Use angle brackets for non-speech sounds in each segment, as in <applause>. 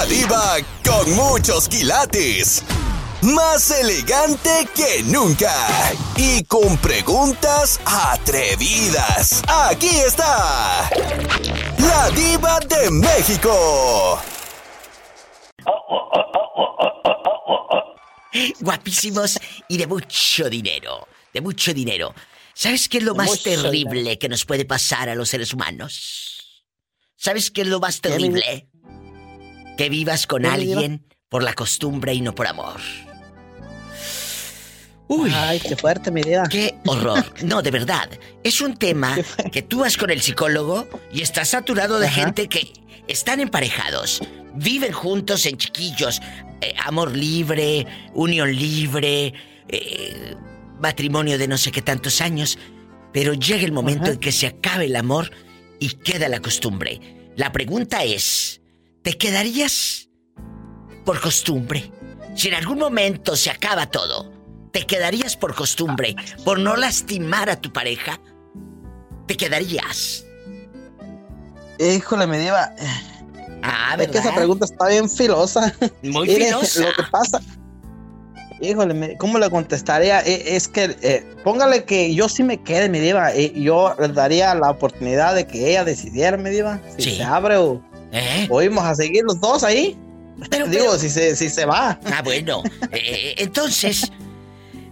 La diva con muchos quilates. Más elegante que nunca. Y con preguntas atrevidas. Aquí está. La diva de México. Guapísimos y de mucho dinero. De mucho dinero. ¿Sabes qué es lo más terrible que nos puede pasar a los seres humanos? ¿Sabes qué es lo más terrible? Que vivas con alguien por la costumbre y no por amor. Uy. Ay, qué fuerte, mi idea. Qué horror. No, de verdad. Es un tema <laughs> que tú vas con el psicólogo y estás saturado de gente que están emparejados, viven juntos en chiquillos, eh, amor libre, unión libre, eh, matrimonio de no sé qué tantos años, pero llega el momento en que se acabe el amor y queda la costumbre. La pregunta es, ¿te quedarías por costumbre? Si en algún momento se acaba todo, ¿te quedarías por costumbre, por no lastimar a tu pareja? ¿Te quedarías? Híjole, me lleva. Ah, Es que esa pregunta está bien filosa. Muy filosa. Lo que pasa. Híjole, ¿cómo le contestaría? Eh, Es que, eh, póngale que yo sí me quede, me diva. eh, Yo daría la oportunidad de que ella decidiera, me diva. Si Sí. se abre o, ¿Eh? a seguir los dos ahí. Pero, Digo, pero- si se, si se va. Ah, bueno. <laughs> Eh, entonces,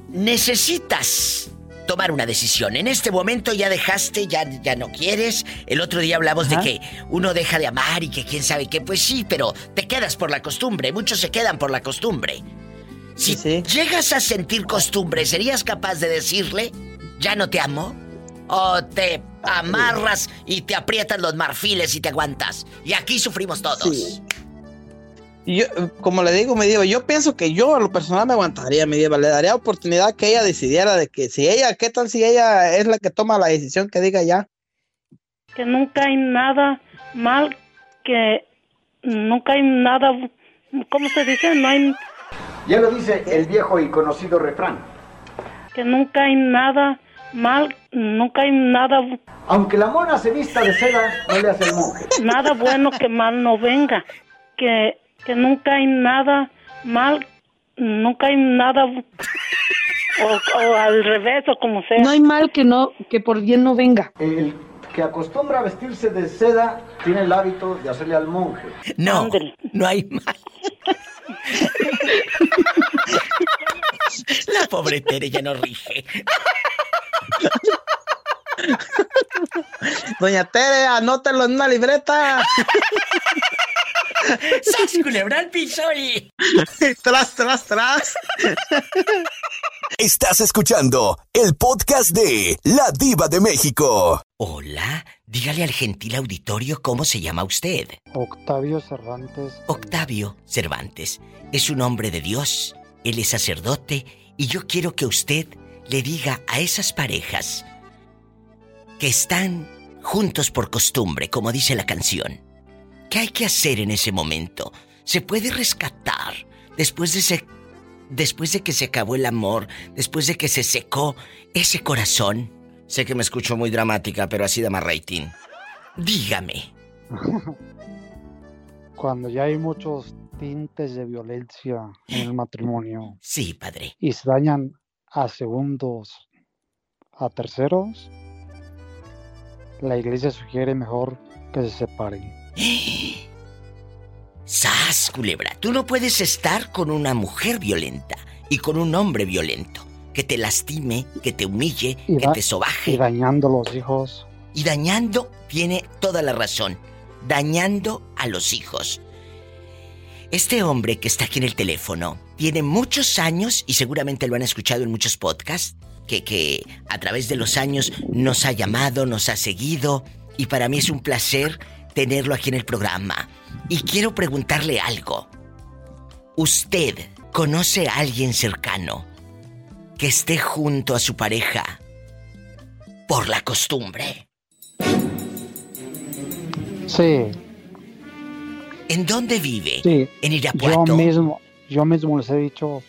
necesitas tomar una decisión. En este momento ya dejaste, ya, ya no quieres. El otro día hablamos Ajá. de que uno deja de amar y que quién sabe qué. Pues sí, pero te quedas por la costumbre. Muchos se quedan por la costumbre. Si Sí, sí. llegas a sentir costumbre, ¿serías capaz de decirle, ya no te amo? ¿O te amarras y te aprietan los marfiles y te aguantas? Y aquí sufrimos todos. Sí. Yo, como le digo, me diva, yo pienso que yo a lo personal me aguantaría, me diva, le daría oportunidad que ella decidiera de que si ella, ¿qué tal si ella es la que toma la decisión que diga ya? que nunca hay nada mal, que nunca hay nada, ¿cómo se dice? No hay, Ya lo dice el viejo y conocido refrán. que nunca hay nada mal, nunca hay nada, Aunque la mona se vista de seda, no le hace el monje. nada bueno que mal no venga, que, que nunca hay nada mal, nunca hay nada, o, o al revés, o como sea. No hay mal que no que por bien no venga. El que acostumbra a vestirse de seda tiene el hábito de hacerle al monje. No, no hay más. La pobre Tere ya no rige. Doña Tere, anótelo en una libreta. ¡Sas, culebra al piso y... tras, tras, tras. Estás escuchando el podcast de La Diva de México. Hola, dígale al gentil auditorio cómo se llama usted. Octavio Cervantes. Octavio Cervantes es un hombre de Dios, él es sacerdote y yo quiero que usted le diga a esas parejas que están juntos por costumbre, como dice la canción, ¿qué hay que hacer en ese momento? ¿Se puede rescatar después de ese después de que se acabó el amor, después de que se secó ese corazón? Sé que me escucho muy dramática, pero así da más rating. Dígame. <laughs> Cuando ya hay muchos tintes de violencia en el matrimonio Sí, padre. y se dañan a segundos, a terceros, la iglesia sugiere mejor que se separen. <gasps> ¡Sas, culebra! Tú no puedes estar con una mujer violenta y con un hombre violento. Que te lastime, que te humille, Y que te Y sobaje. dañando los hijos. Y dañando, tiene toda la razón. Dañando a los hijos. Este hombre que está aquí en el teléfono tiene muchos años, y seguramente lo han escuchado en muchos podcasts, que, que a través de los años nos ha llamado, nos ha seguido, y para mí es un placer tenerlo aquí en el programa. Y quiero preguntarle algo. ¿Usted conoce a alguien cercano que esté junto a su pareja por la costumbre? Sí, ¿En dónde vive? sí. ¿En Yo Irapuato? mismo, yo mismo les he dicho,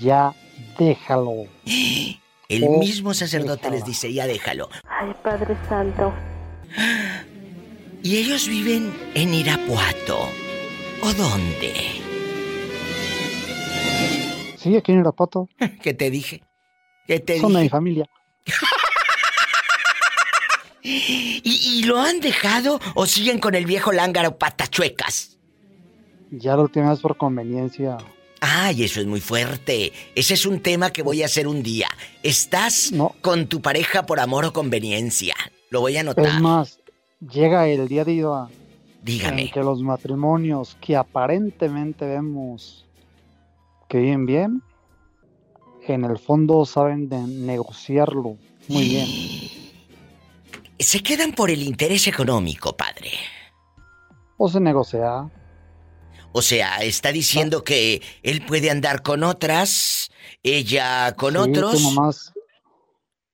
ya déjalo. <gasps> El Oh, mismo sacerdote déjala. les dice, ya déjalo. Ay, Padre Santo. <gasps> Y ellos viven en Irapuato. o dónde? Sí, aquí en Irapuato. <laughs> ¿Qué te dije? ¿Qué te Son de mi familia. <laughs> ¿Y, y lo han dejado o siguen con el viejo lángaro patachuecas? Ya última vez por conveniencia. Ay, eso es muy fuerte. Ese es un tema que voy a hacer un día. ¿Estás No. con tu pareja por amor o conveniencia? Lo voy a Es anotar. más, llega el día de Iba en Dígame. que los matrimonios que aparentemente vemos que viven bien, en el fondo saben de negociarlo muy bien. Se quedan por el interés económico, padre. O se negocia. O sea, está diciendo que él puede andar con otras, ella con Sí, otros Tú nomás,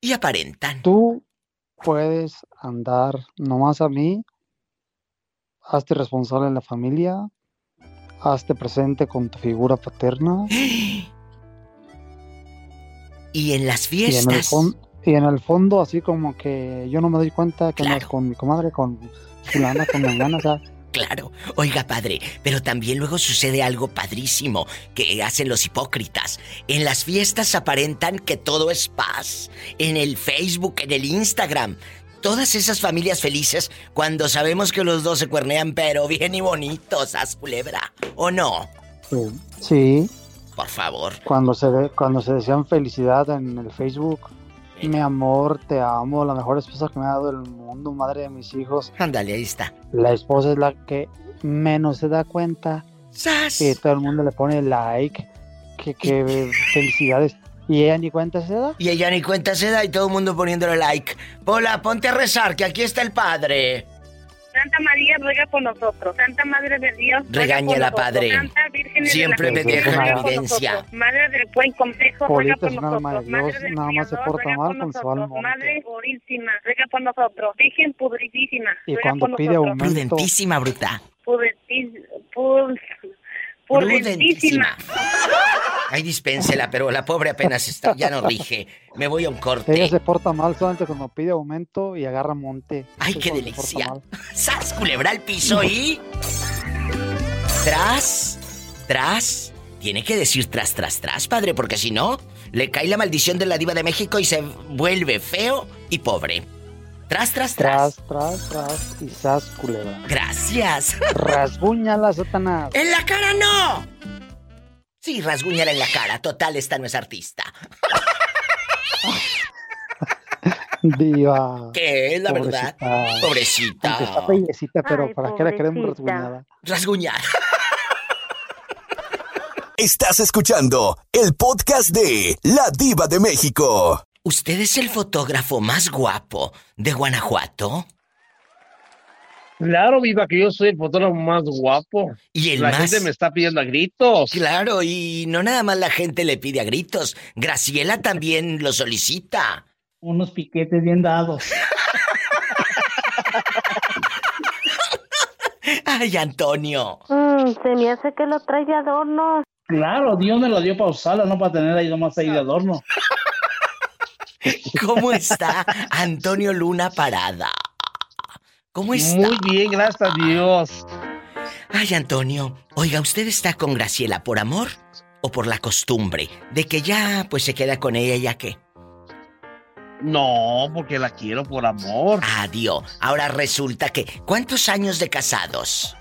y aparentan. tú puedes andar nomás a mí. Hazte responsable en la familia. Hazte presente con tu figura paterna. <gasps> Y en las Y en, el fiestas. fon- y en el fondo, así como que yo no me doy cuenta que Claro. con mi comadre, con fulana, con mangana, o sea, <laughs> Claro, oiga padre, pero también luego sucede algo padrísimo que hacen los hipócritas. En las fiestas aparentan que todo es paz. En el Facebook, en el Instagram. Todas esas familias felices cuando sabemos que los dos se cuernean, pero bien y bonitos, as culebra. ¿O no? sí, sí, Por favor. cuando se ve, cuando se desean felicidad en el Facebook. Mi amor, te amo, la mejor esposa que me ha dado el mundo, madre de mis hijos. Ándale, ahí está. La esposa es la que menos se da cuenta ¡Sas! que todo el mundo le pone like, que, que <laughs> felicidades. Y ella ni cuenta se da. Y ella ni cuenta se da y todo el mundo poniéndole like. Pola, ponte a rezar, que aquí está el padre. Santa María ruega por nosotros. Santa Madre de Dios. ruega Regáñala, por nosotros. padre. Santa Virgen de Siempre la me deja por evidencia. Madre del buen consejo, ruega por nosotros. Madre Dios, del nada más se porta mal con su alma. Madre purísima, ruega por nosotros. Virgen pudritísima, Y ruega cuando por pide nosotros. aumento, Prudentísima, bruta. Pudritis- Prudentísima. Ay, dispénsela, pero la pobre apenas está, ya no rige. Me voy a un ella corte. se porta mal solamente cuando pide aumento y agarra monte. Ay, qué delicia. ¡Sas, culebra al piso y... Tras, tras. Tiene que decir tras, tras, tras, padre, porque si no, le cae la maldición de la diva de México y se vuelve feo y pobre. Tras, tras, tras. Tras, tras, tras, y sas culebra. Gracias. Rasguñala, Satanás. ¡En la cara no! Sí, rasguñala en la cara. Total, esta no es artista. Diva. ¿Qué es la verdad? Pobrecita. Pobrecita. Aunque está bellecita, pero Ay, ¿para qué la queremos rasguñada? Rasguñar. Estás escuchando el podcast de La Diva de México. ¿Usted es el fotógrafo más guapo de Guanajuato? Claro, viva, que yo soy el fotógrafo más guapo. Y el La más... gente me está pidiendo a gritos. Claro, y no nada más la gente le pide a gritos. Graciela también lo solicita. Unos piquetes bien dados. <laughs> Ay, Antonio. Mm, se me hace que lo trae de adorno. Claro, Dios me lo dio para usarlo, no para tener ahí nomás ahí de adorno. <laughs> <laughs> ¿Cómo está Antonio Luna Parada? ¿Cómo está? Muy bien, gracias a Dios. Ay, Antonio, oiga, ¿usted está con Graciela por amor o por la costumbre de que ya pues se queda con ella ya que? No, porque la quiero por amor. Adiós. Ahora resulta que ¿cuántos años de casados?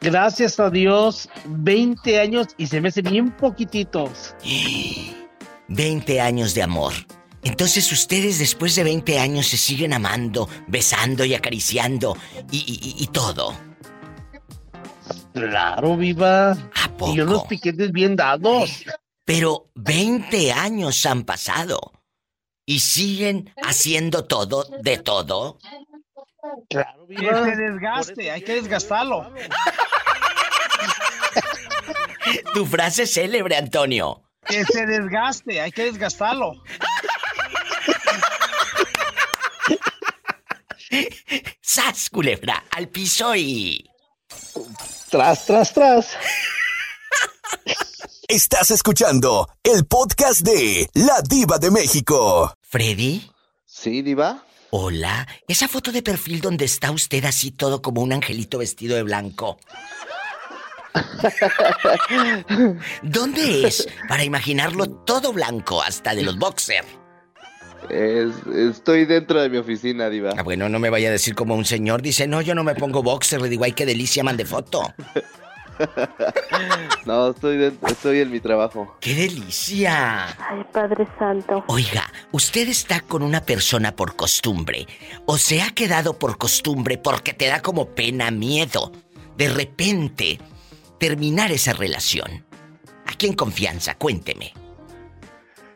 Gracias a Dios, 20 años y se me hace bien poquititos. <gasps> <gasps> <gasps> 20 años de amor. Entonces ustedes después de 20 años se siguen amando, besando y acariciando y, y- y- y todo. Claro, viva. ¿A poco? Y unos piquetes bien dados. Pero 20 años han pasado y siguen haciendo todo de todo. Claro, Que viva. se desgaste, hay que desgastarlo. Tu frase célebre, Antonio. Que se desgaste, hay que desgastarlo. ¡Sas, culebra! Al piso y... Tras, tras, tras. Estás escuchando el podcast de La Diva de México. ¿Freddy? Sí, diva. Hola. Esa foto de perfil donde está usted así todo como un angelito vestido de blanco. <laughs> ¿Dónde es? Para imaginarlo todo blanco, hasta de los boxer. Es- estoy dentro de mi oficina, Diva. Ah, bueno, no me vaya a decir como un señor dice, no, yo no me pongo boxer. Le digo, ay, qué delicia, mande foto. <laughs> No, estoy, dentro- estoy en mi trabajo. ¡Qué delicia! Ay, Padre Santo. Oiga, usted está con una persona por costumbre o se ha quedado por costumbre porque te da como pena, miedo, de repente terminar esa relación. Aquí en confianza, cuénteme.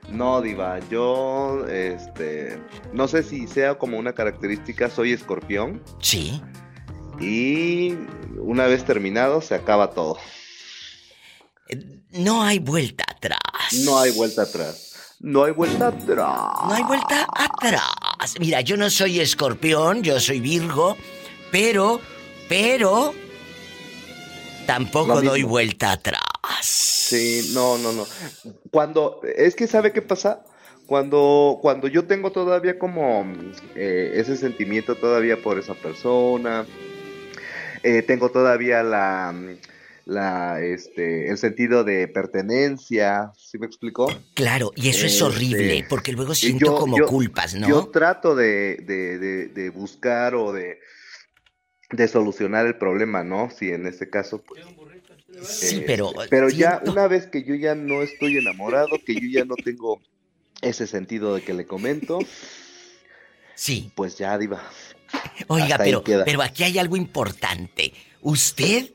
No, Diva, yo, este, no sé si sea como una característica, soy escorpión. Sí. Y una vez terminado, se acaba todo. No hay vuelta atrás. No hay vuelta atrás. No hay vuelta atrás. No hay vuelta atrás. Mira, yo no soy escorpión, yo soy Virgo, pero, pero, tampoco doy vuelta atrás. Sí, no, no, no. Cuando, es que ¿sabe qué pasa? Cuando, cuando yo tengo todavía como eh, ese sentimiento todavía por esa persona, eh, tengo todavía la, la, este, el sentido de pertenencia, ¿sí me explicó? Claro, y eso es Este, horrible, porque luego siento yo- como yo- culpas, ¿no? Yo trato de, de, de, de buscar o de, de solucionar el problema, ¿no? Si en este caso, pues, Sí, eh, pero. Pero ya siento- una vez que yo ya no estoy enamorado, que yo ya no tengo ese sentido de que le comento, Sí. pues ya, Diva. Oiga, pero, pero aquí hay algo importante. Usted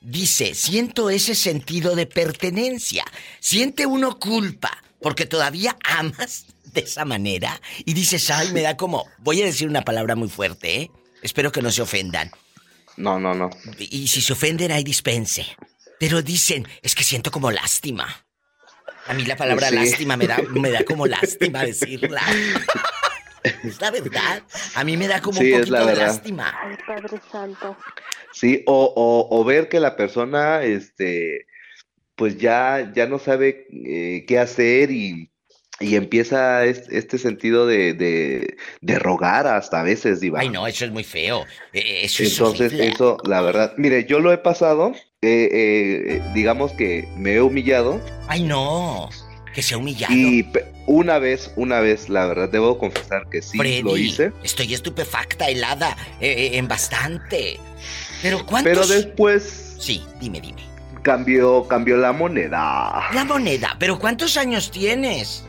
dice, siento ese sentido de pertenencia. Siente uno culpa, porque todavía amas de esa manera. Y dices, ay, me da como. Voy a decir una palabra muy fuerte, ¿eh? Espero que no se ofendan. No, no, no. Y si se ofenden, hay dispense. Pero dicen, es que siento como lástima. A mí la palabra Sí. lástima me da, me da como <laughs> lástima decirla. <laughs> Es la verdad. A mí me da como Sí, un es la poquito de verdad. lástima. Ay, Padre Santo. Sí, o, o, o ver que la persona, este, pues ya, ya no sabe eh, qué hacer y, y empieza es- este sentido de, de, de rogar hasta a veces, Diva. Ay, no, eso es muy feo. Eh, Eso es Entonces, eso, la verdad, mire, yo lo he pasado, eh, eh, digamos que me he humillado Ay, no. Que se ha humillado. y una vez, una vez, la verdad, debo confesar que sí Freddy, lo hice, estoy estupefacta, helada, eh, eh, en bastante. Pero ¿cuántos? pero después Sí, dime, dime. cambió, cambió la moneda. La moneda, pero ¿cuántos años tienes?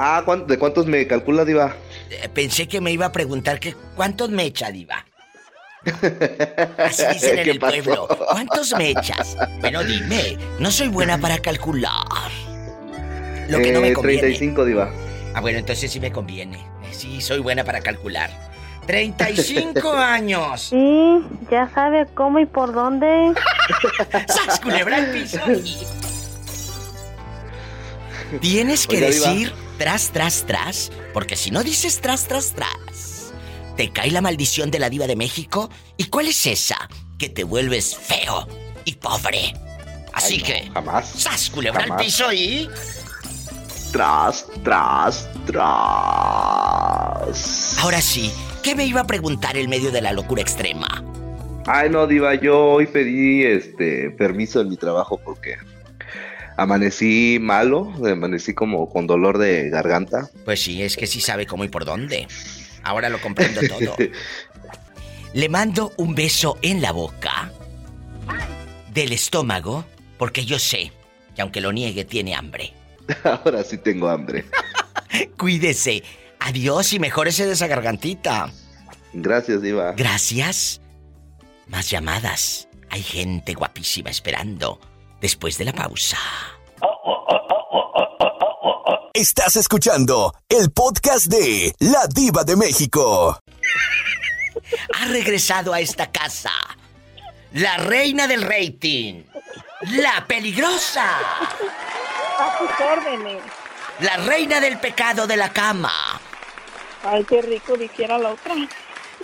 Ah, ¿cuán- ¿de cuántos me calcula, Diva? Eh, pensé que me iba a preguntar que ¿cuántos me echa, diva? Así dicen <laughs> en ¿Qué el pasó? pueblo. ¿Cuántos me echas? Bueno, dime, no soy buena para calcular. Lo que no me Eh, conviene. 35, Diva. Ah, bueno, entonces sí me conviene. Eh, Sí, soy buena para calcular. 35 <laughs> años. Sí, ya sabe cómo y por dónde. <laughs> ¡Sas, culebra al piso! Tienes que Oiga, Diva. Tras, tras, tras, porque si no dices tras, tras, tras, te cae la maldición de la diva de México. ¿Y cuál es esa? Que te vuelves feo y pobre. Así Ay, no, que, Jamás. ¡sas, culebra al piso y... Tras, tras, tras. Ahora sí, ¿qué me iba a preguntar en medio de la locura extrema? Ay, no, Diva, yo hoy pedí este permiso en mi trabajo porque amanecí malo, amanecí como con dolor de garganta. Pues sí, es que sí sabe cómo y por dónde. Ahora lo comprendo todo. Le mando un beso en la boca del estómago, porque yo sé que aunque lo niegue, tiene hambre. <laughs> Ahora sí tengo hambre. <laughs> Cuídese. Adiós y mejórese de esa gargantita. Gracias, Diva. Gracias. Más llamadas. Hay gente guapísima esperando después de la pausa. Estás escuchando el podcast de La Diva de México. Ha regresado a esta casa la reina del rating, la peligrosa, A sus órdenes. la reina del pecado de la cama. Ay, qué rico dijera la otra.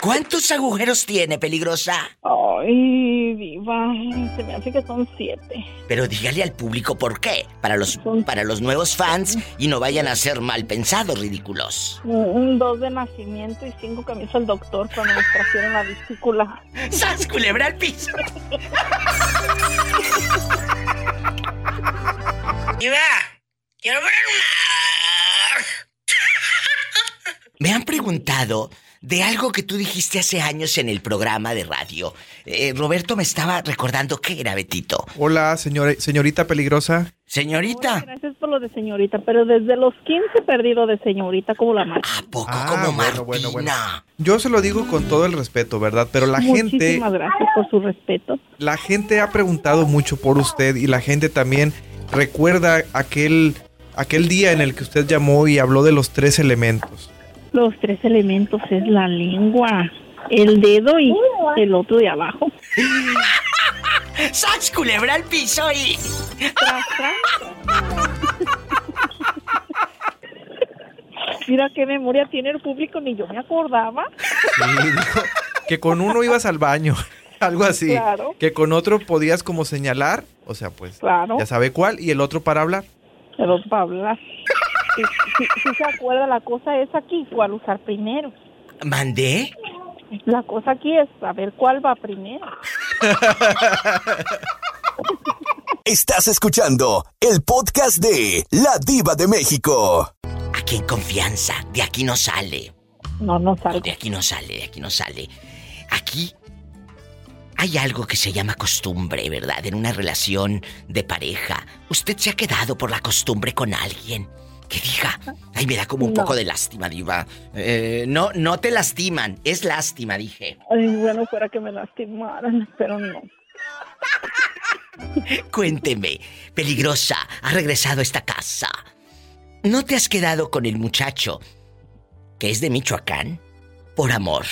¿Cuántos agujeros tiene, peligrosa? Ay, diva, se me hace que son siete. Pero dígale al público por qué, para los, para los nuevos fans y no vayan a ser mal pensados, ridículos. Un, dos de nacimiento y cinco que me hizo el doctor cuando me trajeron la vesícula. ¡Sas, culebra al piso! ¡Diva! ¡Quiero ver más! <laughs> Me han preguntado de algo que tú dijiste hace años en el programa de radio. Eh, Roberto me estaba recordando qué era, Betito. Hola, señora, señorita peligrosa. Señorita. Gracias por lo de señorita, pero desde los 15 perdido de señorita como la marca. ¿A poco Ah, como bueno, bueno, bueno. Martina? Yo se lo digo con todo el respeto, ¿verdad? Pero la gente, Muchísimas gracias por su respeto. la gente ha preguntado mucho por usted y la gente también recuerda aquel, aquel día en el que usted llamó y habló de los tres elementos. Los tres elementos es la lengua, el dedo y el otro de abajo. <laughs> ¡Sax culebra al piso y... Tras, <laughs> tras. Mira qué memoria tiene el público, ni yo me acordaba. Sí, dijo que con uno ibas al baño, <laughs> algo así. Claro. Que con otro podías como señalar, o sea, pues Claro. ya sabe cuál, y el otro para hablar. Pero para hablar. Si, si- si se acuerda, la cosa es aquí, cuál usar primero. ¿Mandé? La cosa aquí es saber cuál va primero. <laughs> Estás escuchando el podcast de La Diva de México. Aquí en confianza, de aquí no sale. No, no salgo. De aquí no sale, de aquí no sale. Aquí hay algo que se llama costumbre, ¿verdad? En una relación de pareja. ¿Usted se ha quedado por la costumbre con alguien? Que diga, ay, me da como un No. poco de lástima, diva. Eh, no, no te lastiman, es lástima, dije. Ay, bueno, fuera que me lastimaran, pero no. <laughs> Cuénteme, peligrosa, ha regresado a esta casa. ¿No te has quedado con el muchacho que es de Michoacán? Por amor.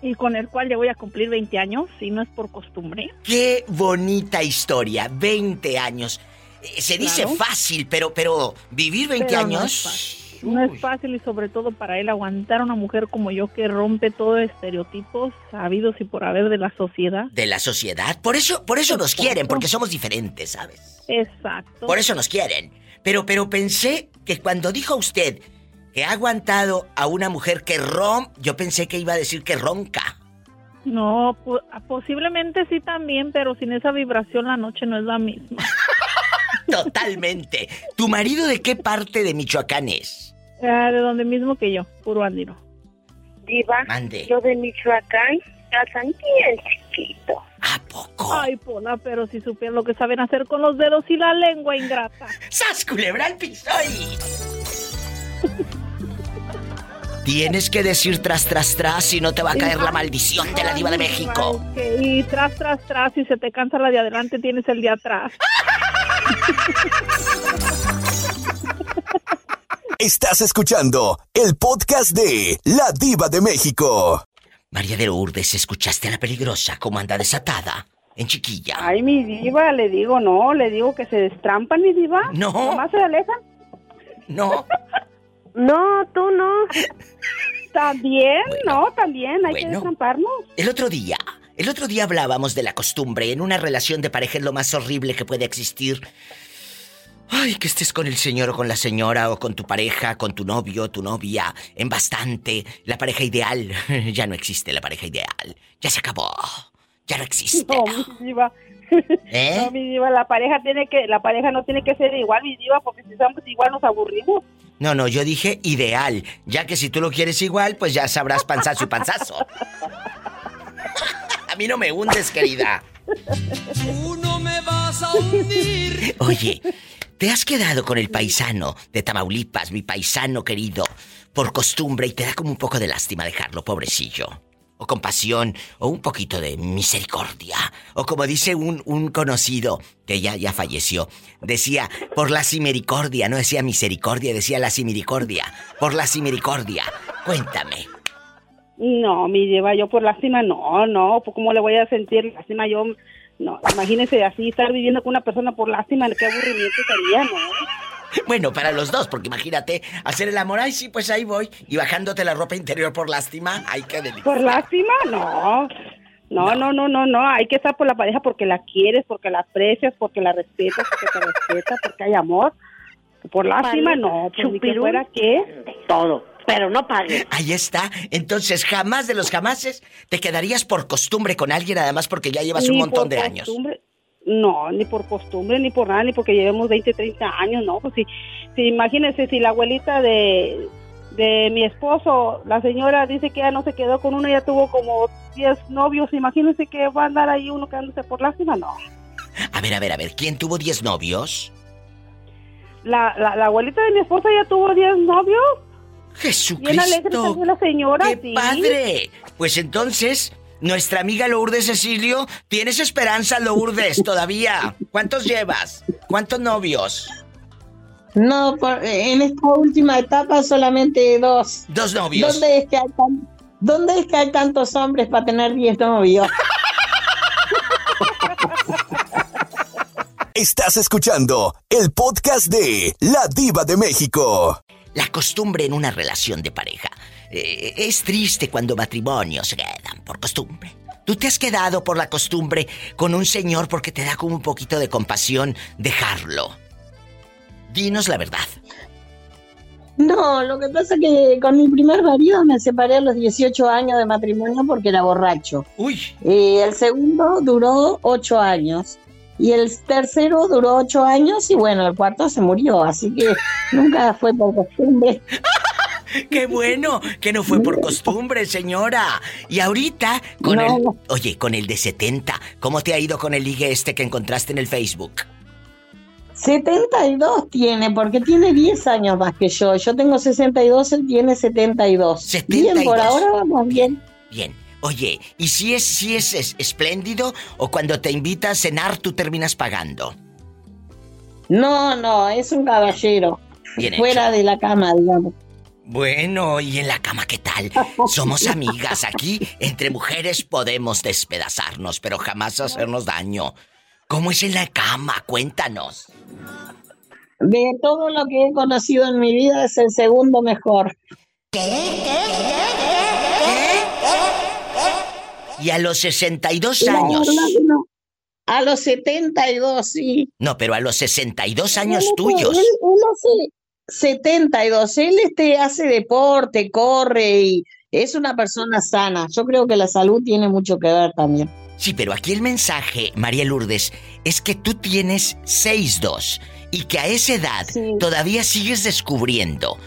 Y con el cual ya voy a cumplir 20 años, si no es por costumbre. Qué bonita historia, 20 años. Eh, Se dice Claro. fácil, pero pero vivir 20 Pero no es años. fácil. No es fácil y sobre todo para él aguantar a una mujer como yo que rompe todo estereotipos sabidos y por haber de la sociedad. de la sociedad. Por eso, por eso nos quieren, porque somos diferentes, ¿sabes? Exacto. Por eso nos quieren. Pero, pero pensé que cuando dijo usted que ha aguantado a una mujer que rom, yo pensé que iba a decir que ronca. No, po- posiblemente sí también, pero sin esa vibración la noche no es la misma. <laughs> Totalmente. ¿Tu marido de qué parte de Michoacán es? Ah, de donde mismo que yo, puro andino. Diva, Mande. yo de Michoacán, casan bien chiquito. ¿A poco? Ay, Pola, pero si supieran lo que saben hacer con los dedos y la lengua ingrata. <laughs> ¡Sas, culebra al piso! Tienes que decir tras, tras, tras y no te va a caer la maldición de la diva de México. Ok, Y tras, tras, tras, si se te cansa la de adelante, tienes el de atrás. <laughs> Estás escuchando el podcast de La Diva de México. María de Lourdes, ¿escuchaste a la peligrosa cómo anda desatada? En chiquilla. Ay, mi diva, le digo no, le digo que se destrampan, mi diva. No. Nomás se alejan. No. <laughs> No, tú no. <laughs> También, no, también, hay que destramparnos. El otro día, el otro día hablábamos de la costumbre. En una relación de pareja es lo más horrible que puede existir. Ay, que estés con el señor o con la señora o con tu pareja, con tu novio, tu novia, en bastante. La pareja ideal. <laughs> Ya no existe la pareja ideal. Ya se acabó. Ya no existe. No, mi diva. <laughs> ¿Eh? No, mi diva, la pareja tiene que, la pareja no tiene que ser igual, mi diva, porque si somos igual nos aburrimos. No, no, yo dije ideal. Ya que si tú lo quieres igual, pues ya sabrás panzazo y panzazo. <laughs> A mí no me hundes, querida. Tú no me vas a hundir. Oye, ¿te has quedado con el paisano de Tamaulipas, mi paisano querido, por costumbre y te da como un poco de lástima dejarlo, pobrecillo? O compasión, o un poquito de misericordia. O como dice un, un conocido, que ya, ya falleció, decía, por la simericordia, no decía misericordia, decía la simericordia. Por la simericordia. Cuéntame. No, mi diva, yo por lástima, no, no, pues cómo le voy a sentir lástima yo, no, imagínese así, estar viviendo con una persona por lástima, qué aburrimiento sería, ¿no? <laughs> Bueno, para los dos, porque imagínate, hacer el amor, ay, sí, pues ahí voy, y bajándote la ropa interior por lástima, ay, qué delicioso. ¿Por lástima? No. No, no, no, no, no. Hay que estar por la pareja porque la quieres, porque la aprecias, porque la respetas, porque te <laughs> respeta, porque hay amor. Por lástima, no. Pues ni que fuera qué. Todo. Pero no pague. Ahí está. Entonces, jamás de los jamases te quedarías por costumbre con alguien, además porque ya llevas un montón por de años. No, ni por costumbre, ni por nada, ni porque llevemos 20, 30 años, no. Pues si, si imagínense, si la abuelita de, de mi esposo, la señora dice que ya no se quedó con uno, ya tuvo como 10 novios, imagínense que va a andar ahí uno quedándose por lástima, no. A ver, a ver, a ver, ¿quién tuvo 10 novios? La, la, la abuelita de mi esposa ya tuvo 10 novios. Bien alegre Jesucristo. también la señora, ¡Qué sí. padre! Pues entonces, nuestra amiga Lourdes Cecilio, ¿tienes esperanza, Lourdes, <laughs> todavía? ¿Cuántos llevas? ¿Cuántos novios? No, por- en esta última etapa solamente dos. Dos novios. ¿Dónde es que hay, tan- ¿dónde es que hay tantos hombres para tener diez novios? <laughs> Estás escuchando el podcast de La Diva de México. La costumbre en una relación de pareja. Eh, es triste cuando matrimonios se quedan por costumbre. ¿Tú te has quedado por la costumbre con un señor porque te da como un poquito de compasión dejarlo? Dinos la verdad. No, lo que pasa es que con mi primer marido me separé a los 18 años de matrimonio porque era borracho. Uy. el segundo duró 8 años. Y el tercero duró 8 años y bueno, el cuarto se murió. Así que <laughs> nunca fue por costumbre. <laughs> ¡Qué bueno! Que no fue por costumbre, señora. Y ahorita, con No. el. Oye, con el de 70, ¿cómo te ha ido con el ligue este que encontraste en el Facebook? 72 tiene, porque tiene 10 años más que yo. Yo tengo 62, él tiene 72. Bien, por 72. ahora vamos bien. Bien. Oye, ¿y si es, si es, es espléndido o cuando te invita a cenar tú terminas pagando? No, no, es un caballero. Bien fuera de la cama, digamos. Bueno, ¿y en la cama qué tal? Somos amigas aquí. Entre mujeres podemos despedazarnos, pero jamás hacernos daño. ¿Cómo es en la cama? Cuéntanos. De todo lo que he conocido en mi vida es el segundo mejor. Y a los 62 La años. que no. A los 72, sí. No, pero a los 62 años Él- tuyos. Él, él hace 72. Él este, hace deporte, corre y es una persona sana. Yo creo que la salud tiene mucho que ver también. Sí, pero aquí el mensaje, María Lourdes, es que tú tienes 6'2 y que a esa edad todavía sigues descubriendo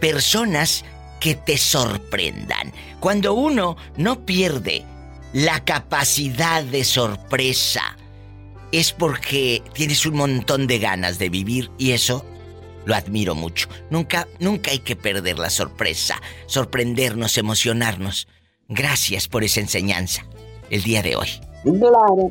personas que te sorprendan. Cuando uno no pierde la capacidad de sorpresa, es porque tienes un montón de ganas de vivir y eso lo admiro mucho. Nunca, nunca hay que perder la sorpresa, sorprendernos, emocionarnos. Gracias por esa enseñanza el día de hoy. Claro.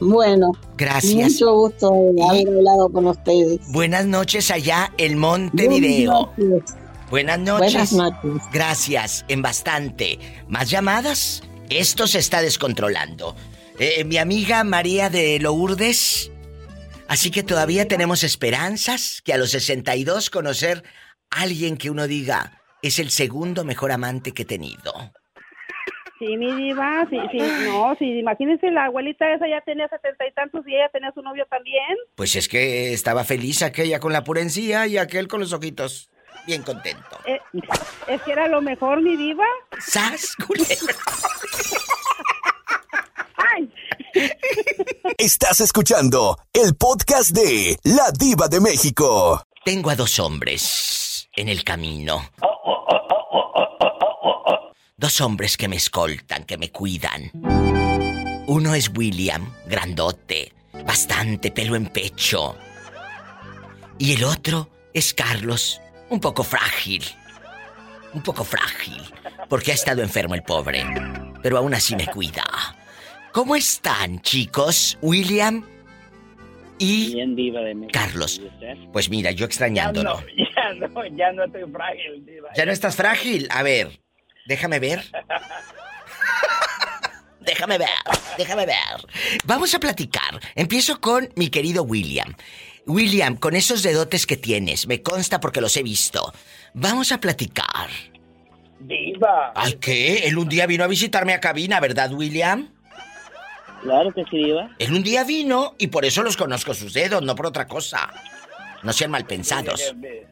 Bueno. Gracias. Mucho gusto de haber hablado con ustedes. Buenas noches allá en Montevideo. Buenas noches. Buenas noches. Buenas noches. Gracias, en bastante. ¿Más llamadas? Esto se está descontrolando. Eh, mi amiga María de Lourdes. Así que todavía tenemos esperanzas que a los 62 conocer a alguien que uno diga es el segundo mejor amante que he tenido. Sí, mi diva, sí, sí, no, sí, imagínense, la abuelita esa ya tenía setenta y tantos y ella tenía su novio también. Pues es que estaba feliz aquella con la purencía y aquel con los ojitos. Bien contento. Eh, es que era lo mejor, mi diva. ¡Sas, culebra! ¡Ay! Estás escuchando el podcast de La Diva de México. Tengo a dos hombres en el camino. Dos hombres que me escoltan, que me cuidan. Uno es William, grandote, bastante pelo en pecho. Y el otro es Carlos, un poco frágil. Un poco frágil, porque ha estado enfermo el pobre. Pero aún así me cuida. ¿Cómo están, chicos? William y Bien diva de México. Carlos. Pues mira, yo Ya extrañándolo. no, <laughs> ya no, ya no estoy frágil, diva. ¿Ya no estás frágil? A ver, déjame ver. <laughs> Déjame ver, déjame ver. Vamos a platicar. Empiezo con mi querido William. William, con esos dedotes que tienes, me consta porque los he visto. Vamos a platicar. Diva. ¿Ay qué? Él un día vino a visitarme a cabina, ¿verdad, William? Claro que sí, diva. Él un día vino y por eso los conozco sus dedos, no por otra cosa. No sean mal pensados. Qué envidia,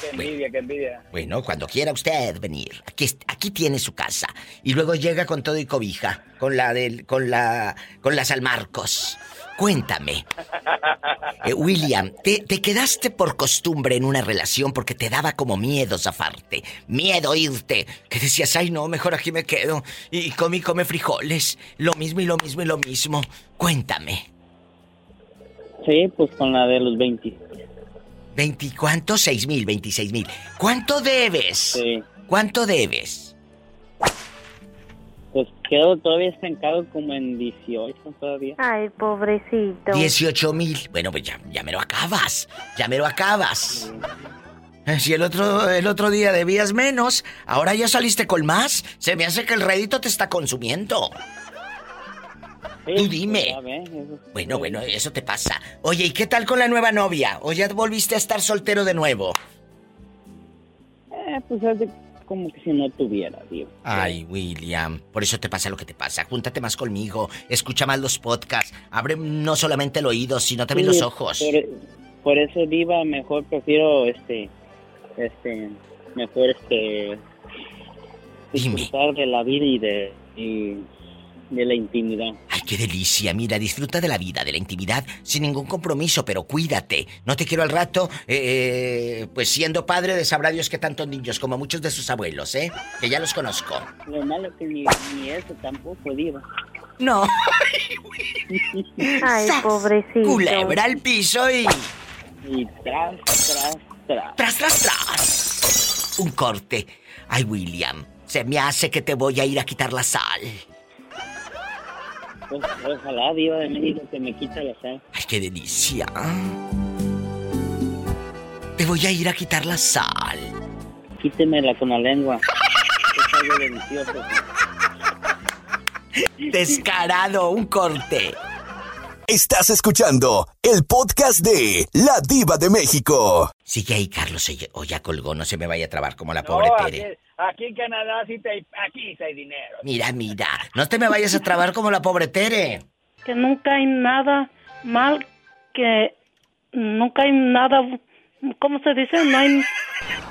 qué envidia, qué envidia. Bueno, cuando quiera usted venir, aquí, aquí tiene su casa. Y luego llega con todo y cobija, con la del, con la, con la San Marcos. Cuéntame. Eh, William, ¿te, te quedaste por costumbre en una relación porque te daba como miedo zafarte? Miedo irte. Que decías, ay no, mejor aquí me quedo. Y come y come frijoles. Lo mismo y lo mismo y lo mismo. Cuéntame. Sí, pues con la de los 20. ¿Veinti cuánto? Seis mil, veintiséis mil. ¿Cuánto debes? Sí. ¿Cuánto debes? Pues quedo todavía estancado como en 18 todavía. Ay, pobrecito. 18 mil. Bueno, pues ya, ya me lo acabas. Ya me lo acabas. Eh, Si el otro, el otro día debías menos, ahora ya saliste con más. Se me hace que el rédito te está consumiendo. Tú dime. Ves, eso- Bueno, bueno, eso te pasa. Oye, ¿y qué tal con la nueva novia? ¿O ya volviste a estar soltero de nuevo? Eh, pues hace como que si no tuviera, digo. Ay, William, por eso te pasa lo que te pasa. Júntate más conmigo, escucha más los podcasts, abre no solamente el oído, sino también Sí, los ojos. Por, por eso, Diva, mejor prefiero este. Este. Mejor este. Disfrutar de la vida y de. Y de la intimidad. Ay, qué delicia. Mira, disfruta de la vida, de la intimidad, sin ningún compromiso, pero cuídate. No te quiero al rato, eh, pues siendo padre de sabrá Dios que tantos niños, como muchos de sus abuelos, ¿eh? Que ya los conozco. Lo malo que ni, ni eso tampoco, Diva. No. <laughs> Ay, pobrecito. Culebra al piso y... Y tras, tras, tras. Tras, tras, tras. Un corte. Ay, William, se me hace que te voy a ir a quitar la sal. Ojalá, Diva de México, que me quita la sal. Ay, qué delicia. Te voy a ir a quitar la sal. Quítemela con la lengua. <laughs> Es algo delicioso. Descarado, un corte. Estás escuchando el podcast de La Diva de México. Sigue ahí, Carlos, o ya colgó, no se me vaya a trabar como la No, pobre aquí, Tere. Aquí en Canadá sí te, aquí sí hay dinero. Mira, mira, no te me vayas a trabar como la pobre Tere. que nunca hay nada mal, que nunca hay nada, ¿cómo se dice? No hay,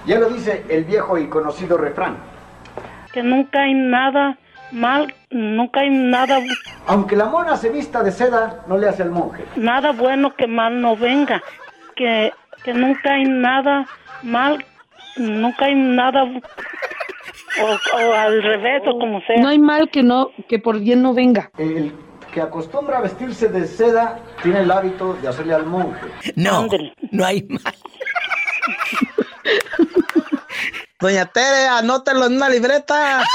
Ya lo dice el viejo y conocido refrán. que nunca hay nada mal, nunca hay nada, Aunque la mona se vista de seda, no le hace al monje. nada bueno que mal no venga, que, que nunca hay nada mal, nunca hay nada, o, o al revés, o como sea. No hay mal que no que por bien no venga. El que acostumbra a vestirse de seda tiene el hábito de hacerle al monje. No, no hay mal. <laughs> Doña Tere, anótelo en una libreta. <laughs>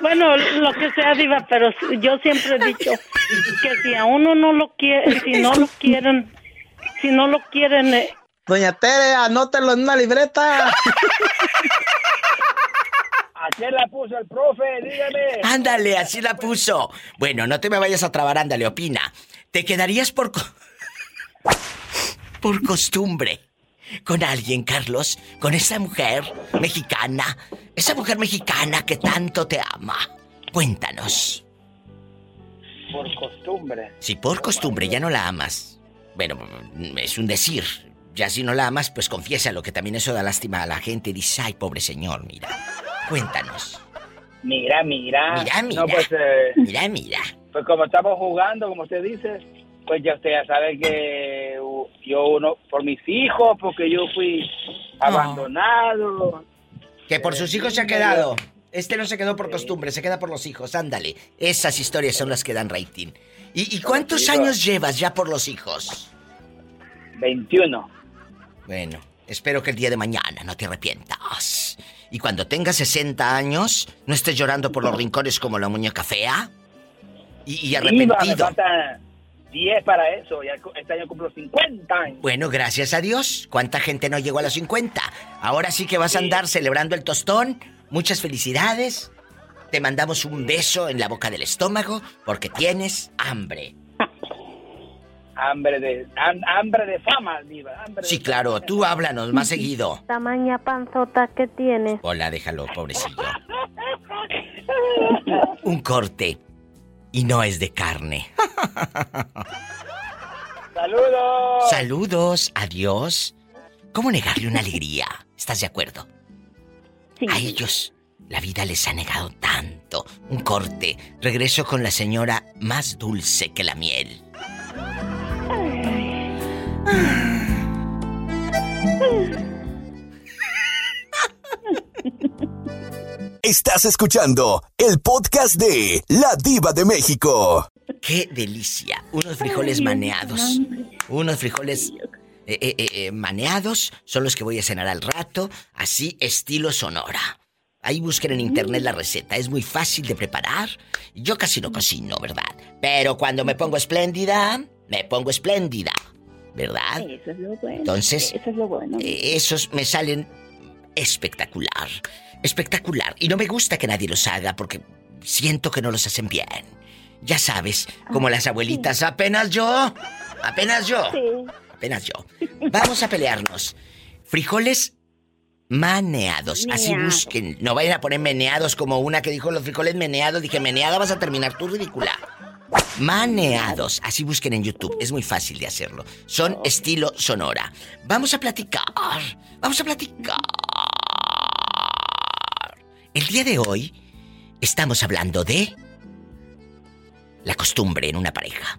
Bueno, lo que sea, Diva, pero yo siempre he dicho que si a uno no lo quiere, si no lo quieren, si no lo quieren, eh, Doña Tere, anótelo en una libreta. Así la puso el profe, dígame. Ándale, así la puso. Bueno, no te me vayas a trabar, ándale, opina. ¿Te quedarías por... co- por costumbre con alguien, Carlos? Con esa mujer mexicana. Esa mujer mexicana que tanto te ama. Cuéntanos. Por costumbre. Si por costumbre ya no la amas, bueno, es un decir. Ya si no la amas, pues confiésalo, que también eso da lástima a la gente. Dice, ay, pobre señor, mira. Cuéntanos. Mira, mira. Mira, mira. No, pues, eh, Mira, mira. pues como estamos jugando, como usted dice, pues ya usted ya sabe que yo uno, por mis hijos, porque yo fui abandonado. Que por sus hijos se ha quedado. Este no se quedó por costumbre, se queda por los hijos, ándale. Esas historias son las que dan rating. ¿Y, y cuántos años llevas ya por los hijos? 21. Bueno, espero que el día de mañana no te arrepientas. Y cuando tengas 60 años, no estés llorando por los rincones como la muñeca fea. Y, y arrepentido. faltan 10 para eso. Ya este año cumplo 50 años. Bueno, gracias a Dios. ¿Cuánta gente no llegó a los 50? Ahora sí que vas a andar celebrando el tostón. Muchas felicidades. Te mandamos un beso en la boca del estómago porque tienes hambre. Hambre de, ham- hambre de fama, viva. Hambre Sí, de claro, tú háblanos más seguido. <laughs> Tamaña panzota que tienes. Hola, déjalo, pobrecillo. Un corte. Y no es de carne. <laughs> ¡Saludos! Saludos, adiós. ¿Cómo negarle una alegría? ¿Estás de acuerdo? A ellos la vida les ha negado tanto. un corte. Regreso con la señora más dulce que la miel. Estás escuchando el podcast de La Diva de México. ¡Qué delicia! Unos frijoles maneados. Unos frijoles eh, eh, eh, maneados son los que voy a cenar al rato, así estilo sonora. Ahí busquen en internet la receta, es muy fácil de preparar. Yo casi no cocino, ¿verdad? Pero cuando me pongo espléndida, me pongo espléndida, ¿verdad? Eso es lo bueno. Entonces, Eso es lo bueno. esos me salen espectacular, espectacular. Y no me gusta que nadie los haga porque siento que no los hacen bien. Ya sabes, como las abuelitas, apenas yo, apenas yo, apenas yo. Vamos a pelearnos. Frijoles maneados, así busquen. No vayan a poner meneados como una que dijo los frijoles meneados. Dije, meneada vas a terminar tú ridícula. Maneados, así busquen en YouTube, es muy fácil de hacerlo. Son estilo sonora. Vamos a platicar, vamos a platicar. El día de hoy estamos hablando de la costumbre en una pareja.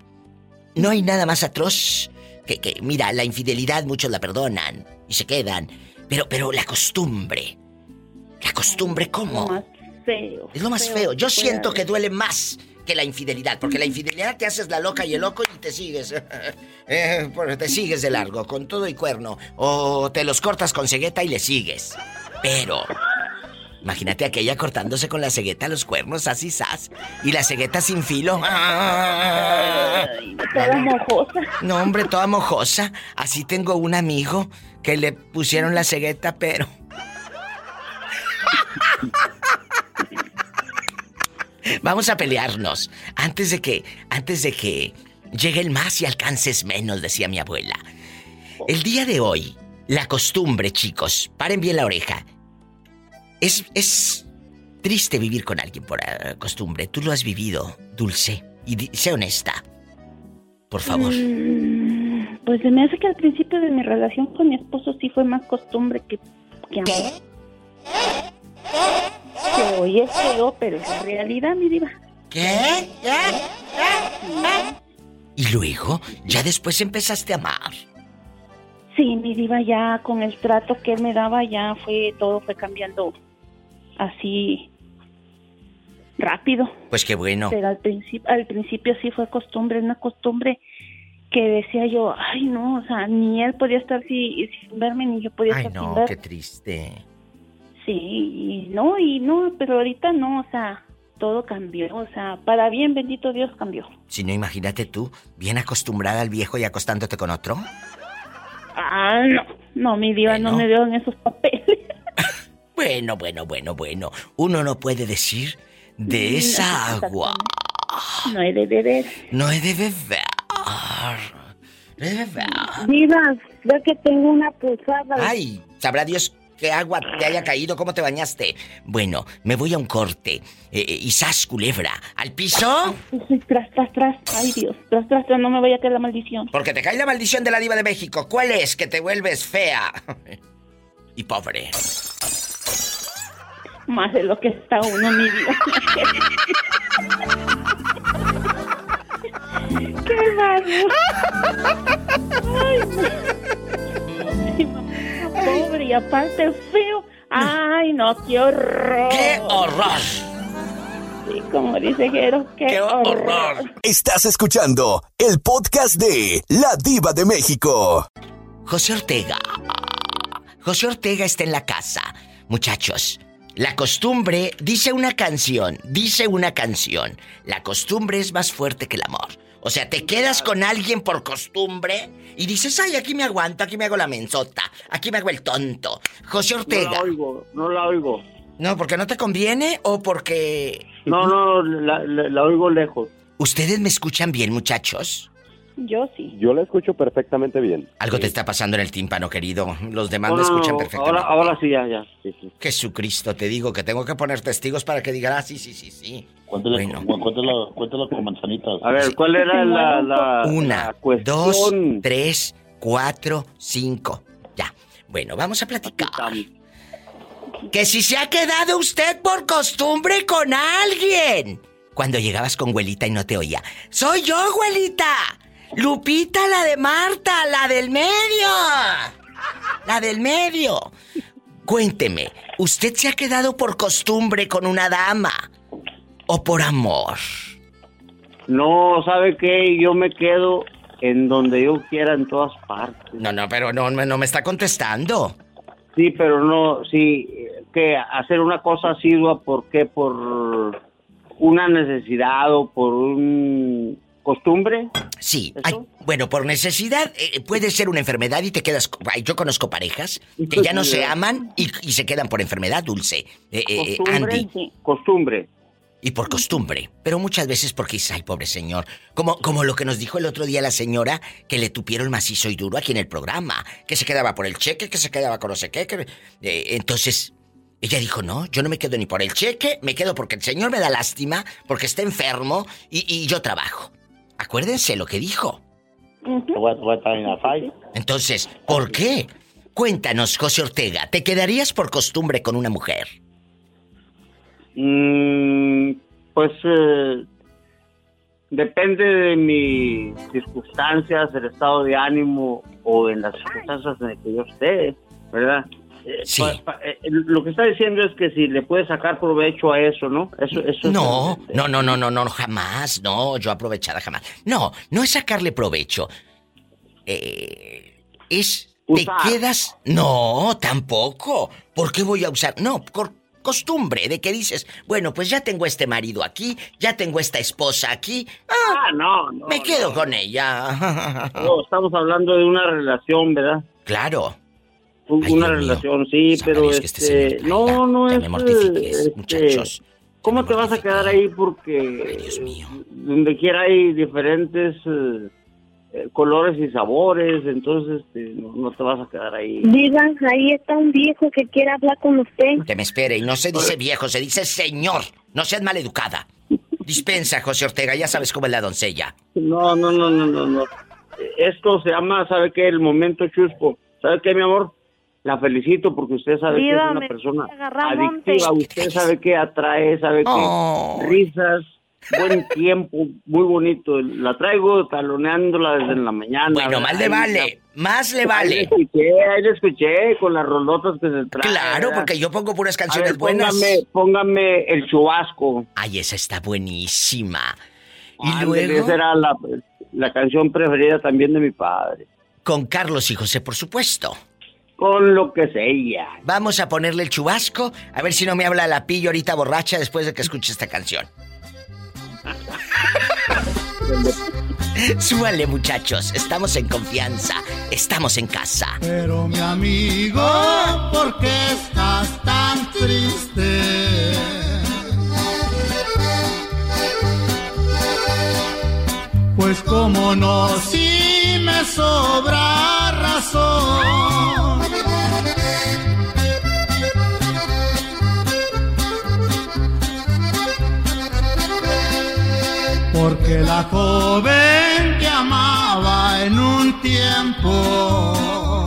No hay nada más atroz que, que, mira, la infidelidad muchos la perdonan y se quedan, pero, pero la costumbre, la costumbre, ¿cómo? Feo. Es lo más feo. Yo siento que duele más que la infidelidad, porque la infidelidad te haces la loca y el loco y te sigues. <laughs> Eh, te sigues de largo, con todo y cuerno. O te los cortas con cegueta y le sigues. Pero. Imagínate aquella cortándose con la cegueta los cuernos, así sas. Y la cegueta sin filo. Toda mojosa. No, hombre, toda mojosa. Así tengo un amigo que le pusieron la cegueta, pero. <laughs> Vamos a pelearnos. Antes de que. Antes de que llegue el más y alcances menos, decía mi abuela. El día de hoy, la costumbre, chicos, paren bien la oreja. Es. es triste vivir con alguien por eh, costumbre. Tú lo has vivido, dulce. Y di- sé honesta. Por favor. Mm, Pues se me hace que al principio de mi relación con mi esposo sí fue más costumbre que, que amor. Se oye feo, pero es la realidad, mi diva. ¿Qué? Y luego, ya después empezaste a amar. Sí, mi diva ya con el trato que él me daba ya fue todo fue cambiando así rápido. Pues qué bueno. Pero al principio, al principio sí fue costumbre, una costumbre que decía yo, ay no, o sea, ni él podía estar si- sin verme, ni yo podía Ay, estar sin no, ver. qué triste. Sí, y no, y no, pero ahorita no, o sea, todo cambió, o sea, para bien, bendito Dios, cambió. Si no, imagínate tú, bien acostumbrada al viejo y acostándote con otro. Ah, no, no, mi diva, no me veo en esos papeles. <laughs> Bueno, bueno, bueno, bueno. Uno no puede decir de esa agua. No he de beber. No he de beber. No he de beber. Diva, veo que tengo una pulsada. Ay, sabrá Dios qué agua te haya caído, cómo te bañaste. Bueno, me voy a un corte. Eh, eh, y sas, culebra. ¿Al piso? Tras, tras, tras, ay Dios, tras, tras, tras, no me vaya a caer la maldición. Porque te cae la maldición de la diva de México. ¿Cuál es? Que te vuelves fea. <laughs> y pobre. Más de lo que está uno, mi diva. <laughs> ¡Qué barrio! Ay, no. Pobre y aparte feo. Ay, no, qué horror. ¡Qué horror! Sí, como dice Jero, qué, horror. Estás escuchando el podcast de La Diva de México. José Ortega. José Ortega está en la casa. Muchachos, la costumbre, dice una canción, dice una canción, la costumbre es más fuerte que el amor. O sea, te quedas con alguien por costumbre y dices, ay, aquí me aguanto, aquí me hago la menzota, aquí me hago el tonto. José No Ortega. la oigo, no la oigo. No, porque no te conviene o porque... No, no, la, la- la oigo lejos. ¿Ustedes me escuchan bien, muchachos? Yo sí. Yo la escucho perfectamente bien. Algo te está pasando en el tímpano, querido. Los demás No, me escuchan no, perfectamente. Ahora, ahora sí, ya, ya. Sí, sí. Jesucristo, te digo que tengo que poner testigos para que digan, ah, sí, sí, sí, sí. Cuéntale, Bueno. cu- cuéntalo, cuéntalo con manzanitas. A ver, ¿cuál era la, la, Una, la cuestión? dos, tres, cuatro, cinco. Ya. Bueno, vamos a platicar. Que si se ha quedado usted por costumbre con alguien. Cuando llegabas con güelita y no te oía. Soy yo, güelita. Lupita, la de Marta, la del medio. La del medio. Cuénteme, ¿usted se ha quedado por costumbre con una dama? ¿O por amor? No, ¿sabe qué? Yo me quedo en donde yo quiera en todas partes. No, no, pero no, no me está contestando. Sí, pero no, sí, que hacer una cosa asidua, ¿por qué? Por una necesidad o por un costumbre. Sí, ay, bueno, por necesidad eh, puede ser una enfermedad y te quedas... ay, yo conozco parejas que ya no se aman y, y se quedan por enfermedad, Dulce. Eh, eh, Costumbre, Andy. Costumbre. Y por costumbre, pero muchas veces porque ay, pobre señor. Como, como lo que nos dijo el otro día la señora que le tupieron macizo y duro aquí en el programa. Que se quedaba por el cheque, que se quedaba con no sé qué. que- entonces, ella dijo, no, yo no me quedo ni por el cheque, me quedo porque el señor me da lástima, porque está enfermo y, y yo trabajo. Acuérdense lo que dijo. Entonces, ¿por qué? Cuéntanos, José Ortega, ¿te quedarías por costumbre con una mujer? Mm, pues eh, depende de mis circunstancias, el estado de ánimo o en las circunstancias en las que yo esté, ¿verdad? Eh, Sí. pa- pa- eh, lo que está diciendo es que si le puedes sacar provecho a eso, ¿no? Eso, eso es- No, no, no, no, no, no, jamás, no, yo aprovechada jamás. No, no es sacarle provecho. Eh, es, ¿te quedas? No, tampoco. ¿Por qué voy a usar? No, por costumbre, de que dices, bueno, pues ya tengo este marido aquí, ya tengo esta esposa aquí. Ah, no, no. Me quedo con ella. No, estamos hablando de una relación, ¿verdad? Claro. Ay, una relación, sí, pero este este, no, no es. este, muchachos. ¿Cómo te vas a quedar ahí? Porque donde quiera hay diferentes eh, eh, colores y sabores, entonces este, no, no te vas a quedar ahí. Diga, ahí está un viejo que quiere hablar con usted. Que me espere, y no se dice viejo, se dice señor. No seas maleducada. Dispensa, José Ortega, ya sabes cómo es la doncella. No, no, no, no, no, no. Esto se llama, ¿sabe qué? El momento chusco. ¿Sabe qué, mi amor? La felicito porque usted sabe que es una persona monte. adictiva. Usted sabe que atrae, sabe que Oh. risas, buen tiempo, muy bonito. La traigo taloneándola desde la mañana. Bueno, más le Ahí vale, más le Ahí vale. le escuché, ahí le escuché con las rolotas que se traen. Claro, ¿verdad? porque yo pongo puras canciones ver, buenas. Póngame, póngame el chubasco. Ay, esa está buenísima. Y luego, Esa era la, la canción preferida también de mi padre. con Carlos y José, por supuesto. Con lo que sea. Vamos a ponerle el chubasco, a ver si no me habla la pillo ahorita borracha después de que escuche esta canción. Súbale, muchachos, estamos en confianza, estamos en casa. Pero mi amigo, ¿por qué estás tan triste? Pues como no, si me sobra razón. Porque la joven te amaba en un tiempo.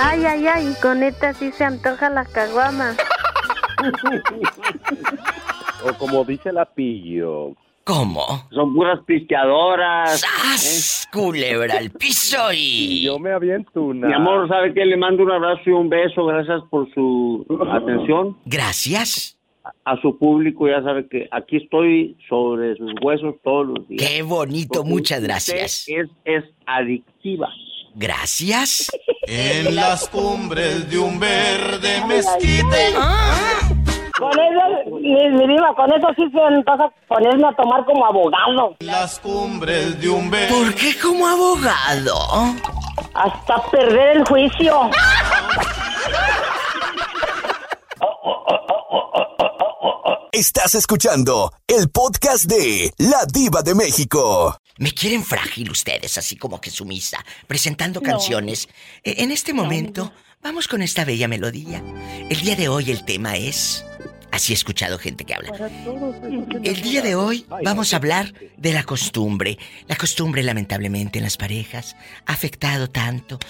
Ay, ay, ay, con esta sí se antoja la caguama. <laughs> O como dice la pillo. ¿Cómo? Son puras pisteadoras. ¡Sas! Culebra al piso <laughs> y... Yo me aviento una. Mi amor, ¿sabe qué? Le mando un abrazo y un beso. Gracias por su atención. Gracias. A su público, ya sabe que aquí estoy sobre sus huesos todos los días. Qué bonito, Porque muchas gracias. Es, es adictiva. Gracias. En las cumbres de un verde mezquite. Con eso, mi, mi diva, con eso sí se antoja ponerme a tomar como abogado. Las cumbres de un verde. ¿Por qué como abogado? Hasta perder el juicio. <laughs> Estás escuchando el podcast de La Diva de México. Me quieren frágil ustedes, así como que sumisa, presentando canciones. Eh, En este momento, vamos con esta bella melodía. El día de hoy el tema es... Así he escuchado gente que habla. El día de hoy vamos a hablar de la costumbre. La costumbre, lamentablemente, en las parejas ha afectado tanto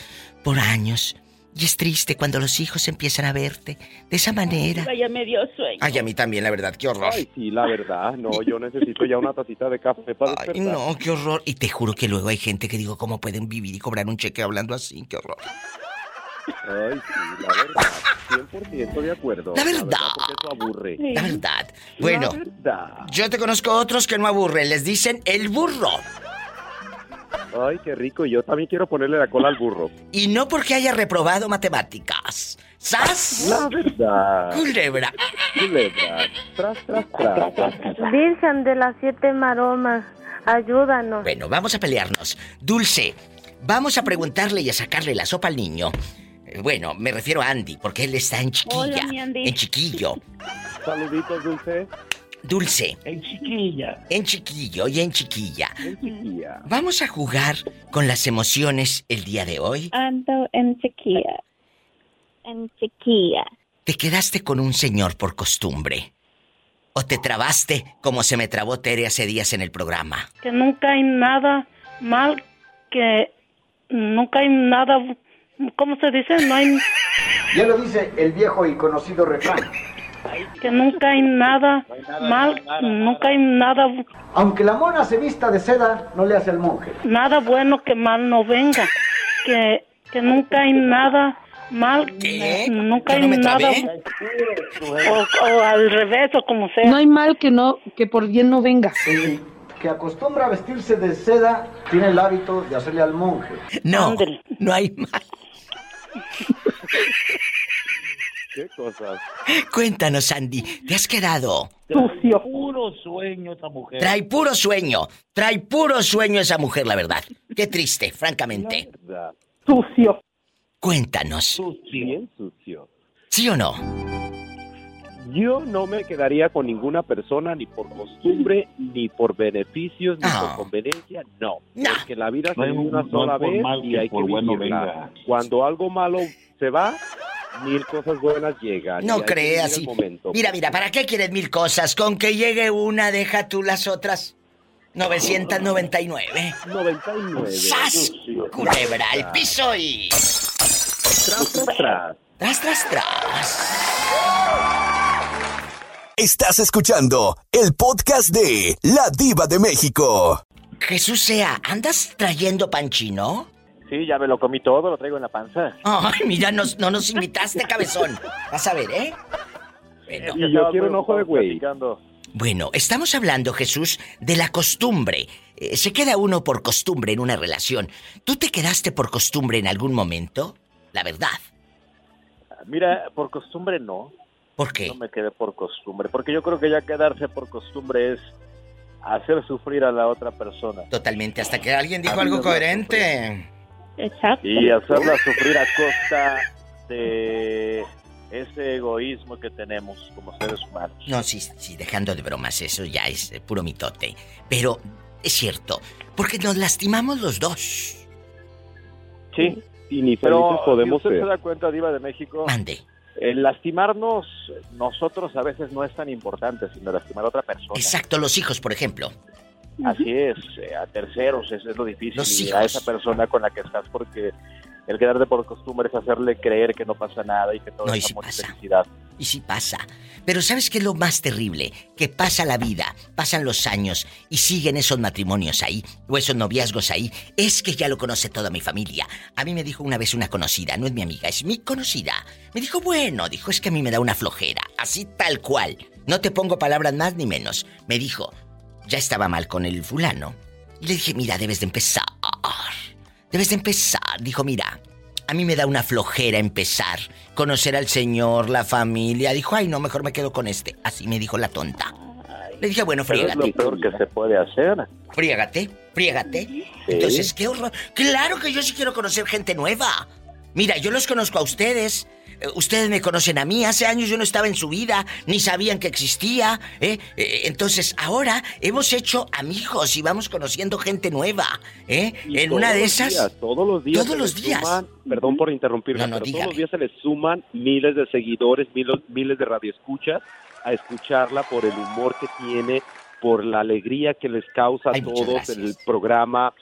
por años. Y es triste cuando los hijos empiezan a verte de esa manera. Vaya, me dio sueño. Ay, a mí también, la verdad, qué horror. Ay, sí, la verdad. No, yo necesito ya una tacita de café para Ay, despertar. no, qué horror. Y te juro que luego hay gente que digo, ¿cómo pueden vivir y cobrar un cheque hablando así? Qué horror. Ay, sí, la verdad. 100% de acuerdo. La verdad. porque eso aburre. La verdad. Bueno, La verdad. yo te conozco otros que no aburren. Les dicen el burro. Ay, qué rico. Y yo también quiero ponerle la cola al burro. Y no porque haya reprobado matemáticas. ¡Sas! La verdad. Culebra. Culebra. Tras, tras, tras. Virgen de las siete maromas, ayúdanos. Bueno, vamos a pelearnos. Dulce, vamos a preguntarle y a sacarle la sopa al niño. Eh, Bueno, me refiero a Andy, porque él está en chiquilla. Hola, mi Andy. En chiquillo. Saluditos, Dulce. Dulce. En chiquilla. En chiquillo y en chiquilla. En chiquilla. Vamos a jugar con las emociones el día de hoy. Ando en chiquilla. En chiquilla. ¿Te quedaste con un señor por costumbre? ¿O te trabaste como se me trabó Tere hace días en el programa? Que nunca hay nada mal, que nunca hay nada, ¿cómo se dice? No hay, <laughs> Ya lo dice el viejo y conocido refrán. Que nunca hay nada mal, nunca hay nada, Aunque la mona se vista de seda, no le hace al monje. nada bueno que mal no venga. Que, que nunca hay nada mal, nunca hay nada, o, o al revés, o como sea. No hay mal que no que por bien no venga. El que acostumbra a vestirse de seda tiene el hábito de hacerle al monje. No, no hay mal. ¿Qué cosas? Cuéntanos, Andy, ¿te has quedado? Sucio. Puro sueño esa mujer. Trae puro sueño, trae puro sueño esa mujer, la verdad. Qué triste, francamente. Sucio. Cuéntanos, Bien sucio. ¿sí o no? Yo no me quedaría con ninguna persona ni por costumbre, ni por beneficios, ni por conveniencia, no. Porque la vida se No hay- vive una no sola vez y hay que vivirla. venga. Cuando algo malo se va, mil cosas buenas llegan. No creas. y- momento. Mira, mira, ¿para qué quieres mil cosas? Con que llegue una, deja tú las otras 999. 99. ¡Sas! Culebra al piso y... Tras, tras, tras. Tras, tras, tras. Estás escuchando el podcast de La Diva de México. Jesús sea, ¿andas trayendo panchino? Sí, ya me lo comí todo, lo traigo en la panza. Ay, mira, nos- no nos invitaste, cabezón. Vas a ver, ¿eh? Bueno. Y yo quiero un ojo de güey. Bueno, estamos hablando, Jesús, de la costumbre. Eh, se queda uno por costumbre en una relación. ¿Tú te quedaste por costumbre en algún momento? La verdad. Mira, por costumbre no. ¿Por qué? No me quedé por costumbre, porque yo creo que ya quedarse por costumbre es hacer sufrir a la otra persona. Totalmente, hasta que alguien dijo algo coherente. Exacto. Y hacerla sufrir a costa de ese egoísmo que tenemos como seres humanos. No, sí, sí, dejando de bromas, eso ya es puro mitote. Pero es cierto, porque nos lastimamos los dos. Sí, y ni Pero, felices podemos si usted ser. se da cuenta, Diva de México, Mande. El lastimarnos nosotros a veces no es tan importante, sino lastimar a otra persona. Exacto, los hijos, por ejemplo. Así es, eh, a terceros eso es lo difícil. Los y hijos. a esa persona con la que estás, porque el quedarte por costumbre es hacerle creer que no pasa nada y que todo No, y es amor y pasa. felicidad. Y sí pasa. Pero ¿sabes qué es lo más terrible? Que pasa la vida, pasan los años y siguen esos matrimonios ahí, o esos noviazgos ahí. Es que ya lo conoce toda mi familia. A mí me dijo una vez una conocida, no es mi amiga, es mi conocida. Me dijo, bueno, dijo, es que a mí me da una flojera, así tal cual. No te pongo palabras más ni menos. Me dijo, ya estaba mal con el fulano. Y le dije, mira, debes de empezar. Debes de empezar. Dijo, mira, a mí me da una flojera empezar. Conocer al señor, la familia. Dijo, ay, no, mejor me quedo con este. Así me dijo la tonta. Le dije, bueno, Pero es lo friégate. peor que se puede hacer. Friégate, friégate. Entonces, qué horror. Claro que yo sí quiero conocer gente nueva. Mira, yo los conozco a ustedes. Eh, Ustedes me conocen a mí. Hace años yo no estaba en su vida, ni sabían que existía. ¿eh? Eh, Entonces, ahora hemos hecho amigos y vamos conociendo gente nueva. ¿eh? En una de esas. días, todos los días. Todos los días. suman- perdón por interrumpirme, No, no, pero dígame. todos los días se le suman miles de seguidores, miles, miles de radioescuchas a escucharla por el humor que tiene, por la alegría que les causa a Ay, todos el programa.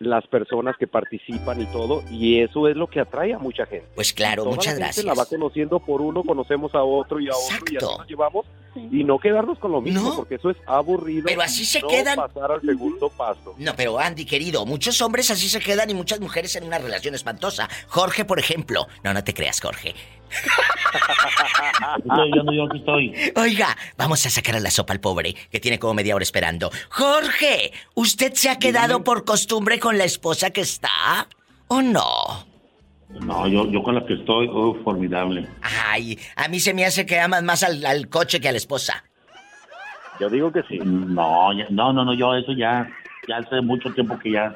Las personas que participan y todo, y eso es lo que atrae a mucha gente. Pues claro, Toda muchas la gente gracias. la va conociendo por uno, conocemos a otro y a otro y así nos llevamos y no quedarnos con lo mismo, porque eso es aburrido. Pero así se no quedan. pasar al segundo paso. No, pero Andy, querido, muchos hombres así se quedan y muchas mujeres en una relación espantosa. Jorge, por ejemplo. No, no te creas, Jorge. <laughs> yo no, yo aquí estoy. Oiga, vamos a sacar a la sopa al pobre, que tiene como media hora esperando. Jorge, ¿usted se ha quedado por costumbre con la esposa que está? ¿O no? No, yo, yo con la que estoy, oh, formidable. Ay, a mí se me hace que amas más al, al coche que a la esposa. Yo digo que sí. No, ya- no, no, no, yo eso ya, ya hace mucho tiempo que ya,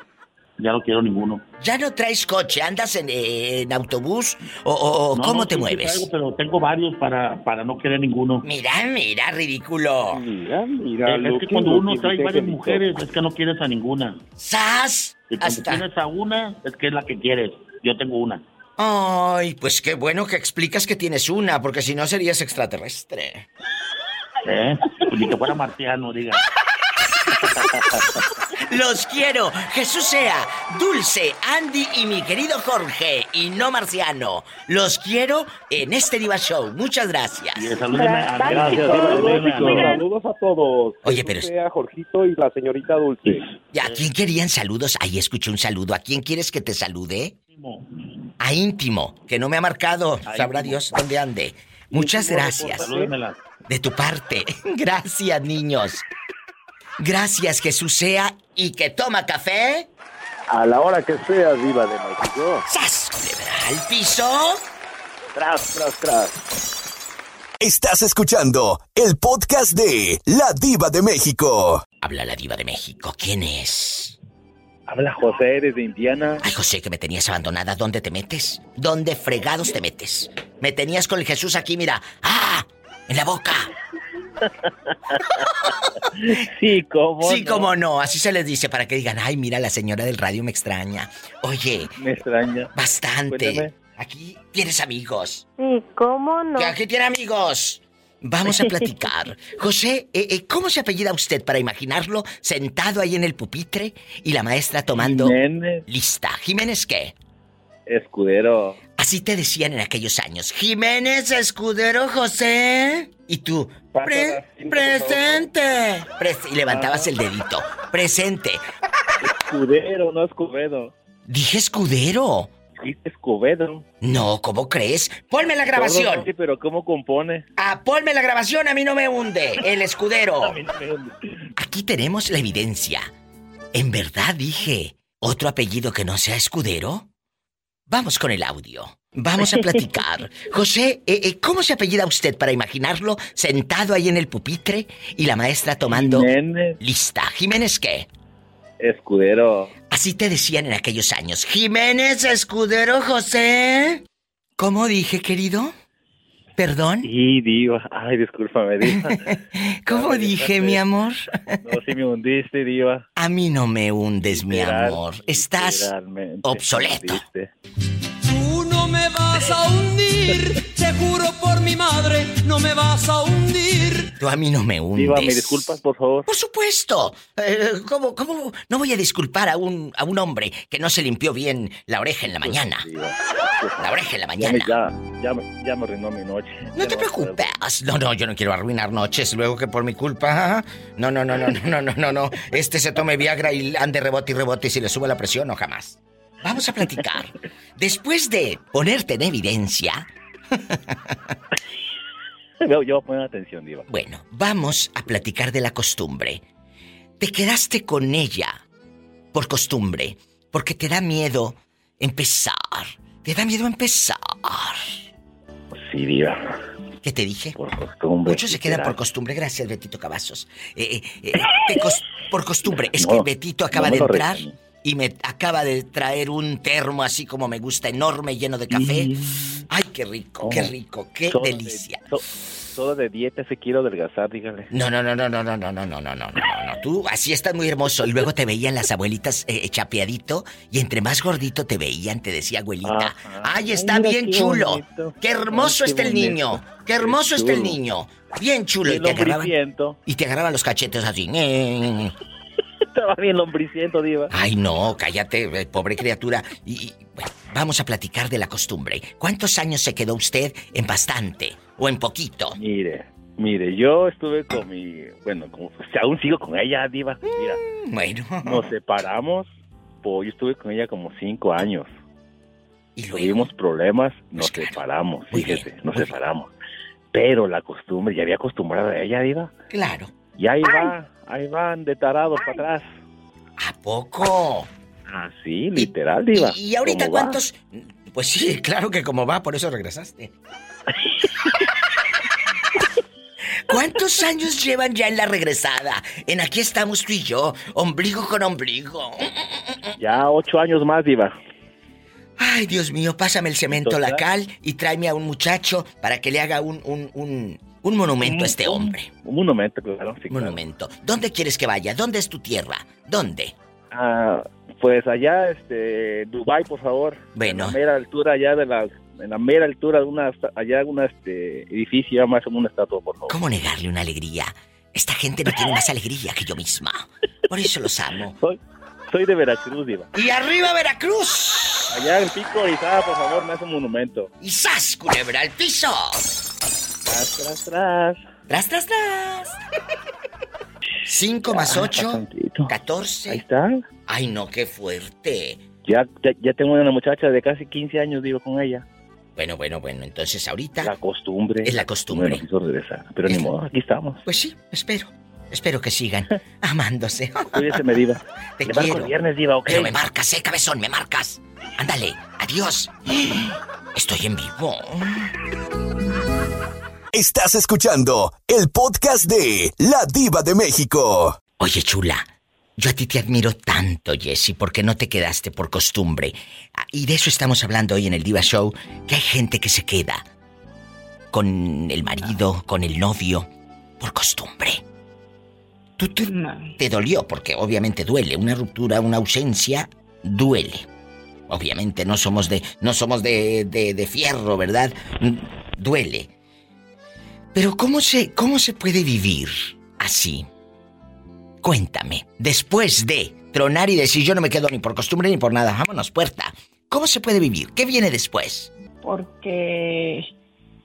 ya no quiero ninguno. ¿Ya no traes coche? ¿Andas en, eh, en autobús? ¿O, o- o No, cómo no, te sí, mueves? traigo, pero tengo varios para, para no querer ninguno. Mira, mira, ridículo. Mira, mira. es que cuando uno trae varias mujeres, es que no quieres a ninguna. ¡Sas! Y cuando Hasta- tienes a una, es que es la que quieres. Yo tengo una. Ay, pues qué bueno que explicas que tienes una, porque si no serías extraterrestre. ¿Eh? Ni que fuera marciano, diga. <laughs> Los quiero. Jesús sea, Dulce, Andy y mi querido Jorge, y no marciano. Los quiero en este Diva Show. Muchas gracias. salúdeme a-. Saludos a todos. Oye, pero- A Jorgito y la señorita Dulce. ¿Y ¿A quién querían saludos? Ahí escuché un saludo. ¿A quién quieres que te salude? A íntimo, que no me ha marcado. Sabrá Dios dónde ande. Muchas gracias. De tu parte. <laughs> Gracias, niños. Gracias, Jesús sea. ¿Y que toma café? A la hora que sea, Diva de México. ¡Sas! ¿Al piso? Tras, tras, tras. Estás escuchando el podcast de La Diva de México. Habla la diva de México. ¿Quién es? Habla José desde Indiana. Ay, José, que me tenías abandonada. ¿Dónde te metes? ¿Dónde fregados te metes? Me tenías con el Jesús aquí, mira. ¡Ah! En la boca. <laughs> Sí, cómo sí, no. cómo no. Así se les dice para que digan, ay, mira, la señora del radio me extraña. Oye, Me extraña. bastante. Cuéntame. Aquí tienes amigos. ¿Y cómo no? Que aquí tiene amigos. Vamos a <laughs> platicar. José, eh, eh, ¿cómo se apellida usted para imaginarlo sentado ahí en el pupitre y la maestra tomando Jiménez. lista? ¿Jiménez qué? Escudero. Así te decían en aquellos años. Jiménez Escudero José. Y tú, "Pre- presente. Pres- y levantabas el dedito. Presente. Escudero, no Escobedo. Dije Escudero. Escobedo. No, ¿cómo crees? Ponme la grabación. Sí, pero ¿cómo compone? Ah, ponme la grabación, a mí no me hunde. El escudero. <laughs> Aquí tenemos la evidencia. ¿En verdad dije otro apellido que no sea escudero? Vamos con el audio. Vamos a platicar. <laughs> José, eh, eh, ¿cómo se apellida usted para imaginarlo sentado ahí en el pupitre y la maestra tomando Jiménez. lista? ¿Jiménez qué? Escudero. Así te decían en aquellos años. Jiménez Escudero José. ¿Cómo dije, querido? ¿Perdón? Y diva. Ay, discúlpame, diva. <laughs> ¿Cómo dije, mi amor? No, si me hundiste, diva. A mí no me hundes, mi amor. Estás obsoleto. Tú no me vas a hundir, te juro por mi madre, no me vas a hundir. Tú a mí no me hundes. Diva, ¿me disculpas, por favor? Por supuesto. Eh, ¿cómo, no voy a disculpar a un, a un hombre que no se limpió bien la oreja en la pues, mañana? Pues, la oreja en la mañana. Ya, ya, ya, me arruinó mi noche. No te preocupes. No, no, yo no quiero arruinar noches. Luego que por mi culpa. No, no, no, no, no, no, no, no. Este se tome Viagra y ande rebote y rebote y si le sube la presión, no jamás. Vamos a platicar. Después de ponerte en evidencia, <laughs> Yo, yo pon atención, diva. Bueno, vamos a platicar de la costumbre. Te quedaste con ella por costumbre, porque te da miedo empezar. Te da miedo empezar. Sí, diva. ¿Qué te dije? Por costumbre. Muchos se quedan por costumbre. Gracias, Betito Cavazos. Eh, eh, eh, cos- por costumbre. Es <laughs> que Betito acaba no de entrar. Y me acaba de traer un termo así como me gusta, enorme, lleno de café. Ay, qué rico, qué rico, qué Todo de- delicia. to- todo de dieta se quiero adelgazar, dígale. No, no, no, no, no, no, no, no, no, no, no, no, no. Tú así estás muy hermoso. Y luego te veían las abuelitas eh, chapeadito. Y entre más gordito te veían, te decía abuelita. Ajá. Ay, Ay, está mira bien qué chulo. bonito. Qué hermoso Ay, qué está el bonito. niño. Qué hermoso Qué está el niño. Bien chulo. Bien Y te agarraban. Y te agarraban los cachetes así. Estaba bien lombriciento, diva. Ay, no, cállate, eh, pobre criatura. Y, y, bueno, vamos a platicar de la costumbre. ¿Cuántos años se quedó usted en bastante o en poquito? Mire, mire, yo estuve con mi... Bueno, como, pues, aún sigo con ella, diva. Mira, bueno. nos separamos, pues yo estuve con ella como cinco años. ¿Y Tuvimos problemas, nos separamos, fíjese, nos separamos. Pero la costumbre, ya había acostumbrado a ella, diva. Claro. Y ahí va, ahí van de tarados para atrás. ¿A poco? Así, literal, diva. ¿Y, y ahorita cuántos? Pues sí, claro que como va, por eso regresaste. <laughs> ¿Cuántos años llevan ya en la regresada? En aquí estamos tú y yo, ombligo con ombligo. Ya ocho años más, diva. Ay, Dios mío, pásame el cemento, la cal y tráeme a un muchacho para que le haga un, un, un, un monumento a este hombre. Un monumento, claro. sí, Un monumento. ¿Dónde quieres que vaya? ¿Dónde es tu tierra? ¿Dónde? Ah, pues allá, este, Dubai, por favor. Bueno. En la mera altura allá de la, en la mera altura de una, allá una, este, edificio, más como una estatua, por favor. ¿Cómo negarle una alegría? Esta gente no tiene más alegría que yo misma. Por eso los amo. Soy, soy de Veracruz, diva. ¡Y arriba Veracruz! Allá en Pico Orizaba, por favor, me hace un monumento. ¡Y sas, culebra al piso! Tras, tras, tras. ¡Tras, tras, tras! 5 más Ah, 8, tantito. 14. Ahí está. Ay, no, qué fuerte. Ya, ya, ya tengo una muchacha de casi 15 años, digo, con ella. Bueno, bueno, bueno, entonces ahorita. La costumbre. Es la costumbre. No me quiso regresar. Pero ni modo, aquí estamos. Pues sí, espero. Espero que sigan <laughs> amándose. Cuídese, me diva. <laughs> Te marco quiero. el viernes, diva, ¿ok? Pero me marcas, eh, cabezón, me marcas. Ándale, adiós. <gasps> Estoy en vivo. Estás escuchando el podcast de La Diva de México. Oye, chula, yo a ti te admiro tanto, Jessy, porque no te quedaste por costumbre. Ah, Y de eso estamos hablando hoy en el Diva Show, que hay gente que se queda con el marido, con el novio, por costumbre. Tú te, te dolió, porque obviamente duele. Una ruptura, una ausencia, duele. Obviamente no somos de, no somos de, de, de fierro, ¿verdad? Mm, Duele. Pero ¿cómo se, ¿cómo se puede vivir así? Cuéntame, después de tronar y decir yo no me quedo ni por costumbre ni por nada, vámonos, puerta. ¿Cómo se puede vivir? ¿Qué viene después? porque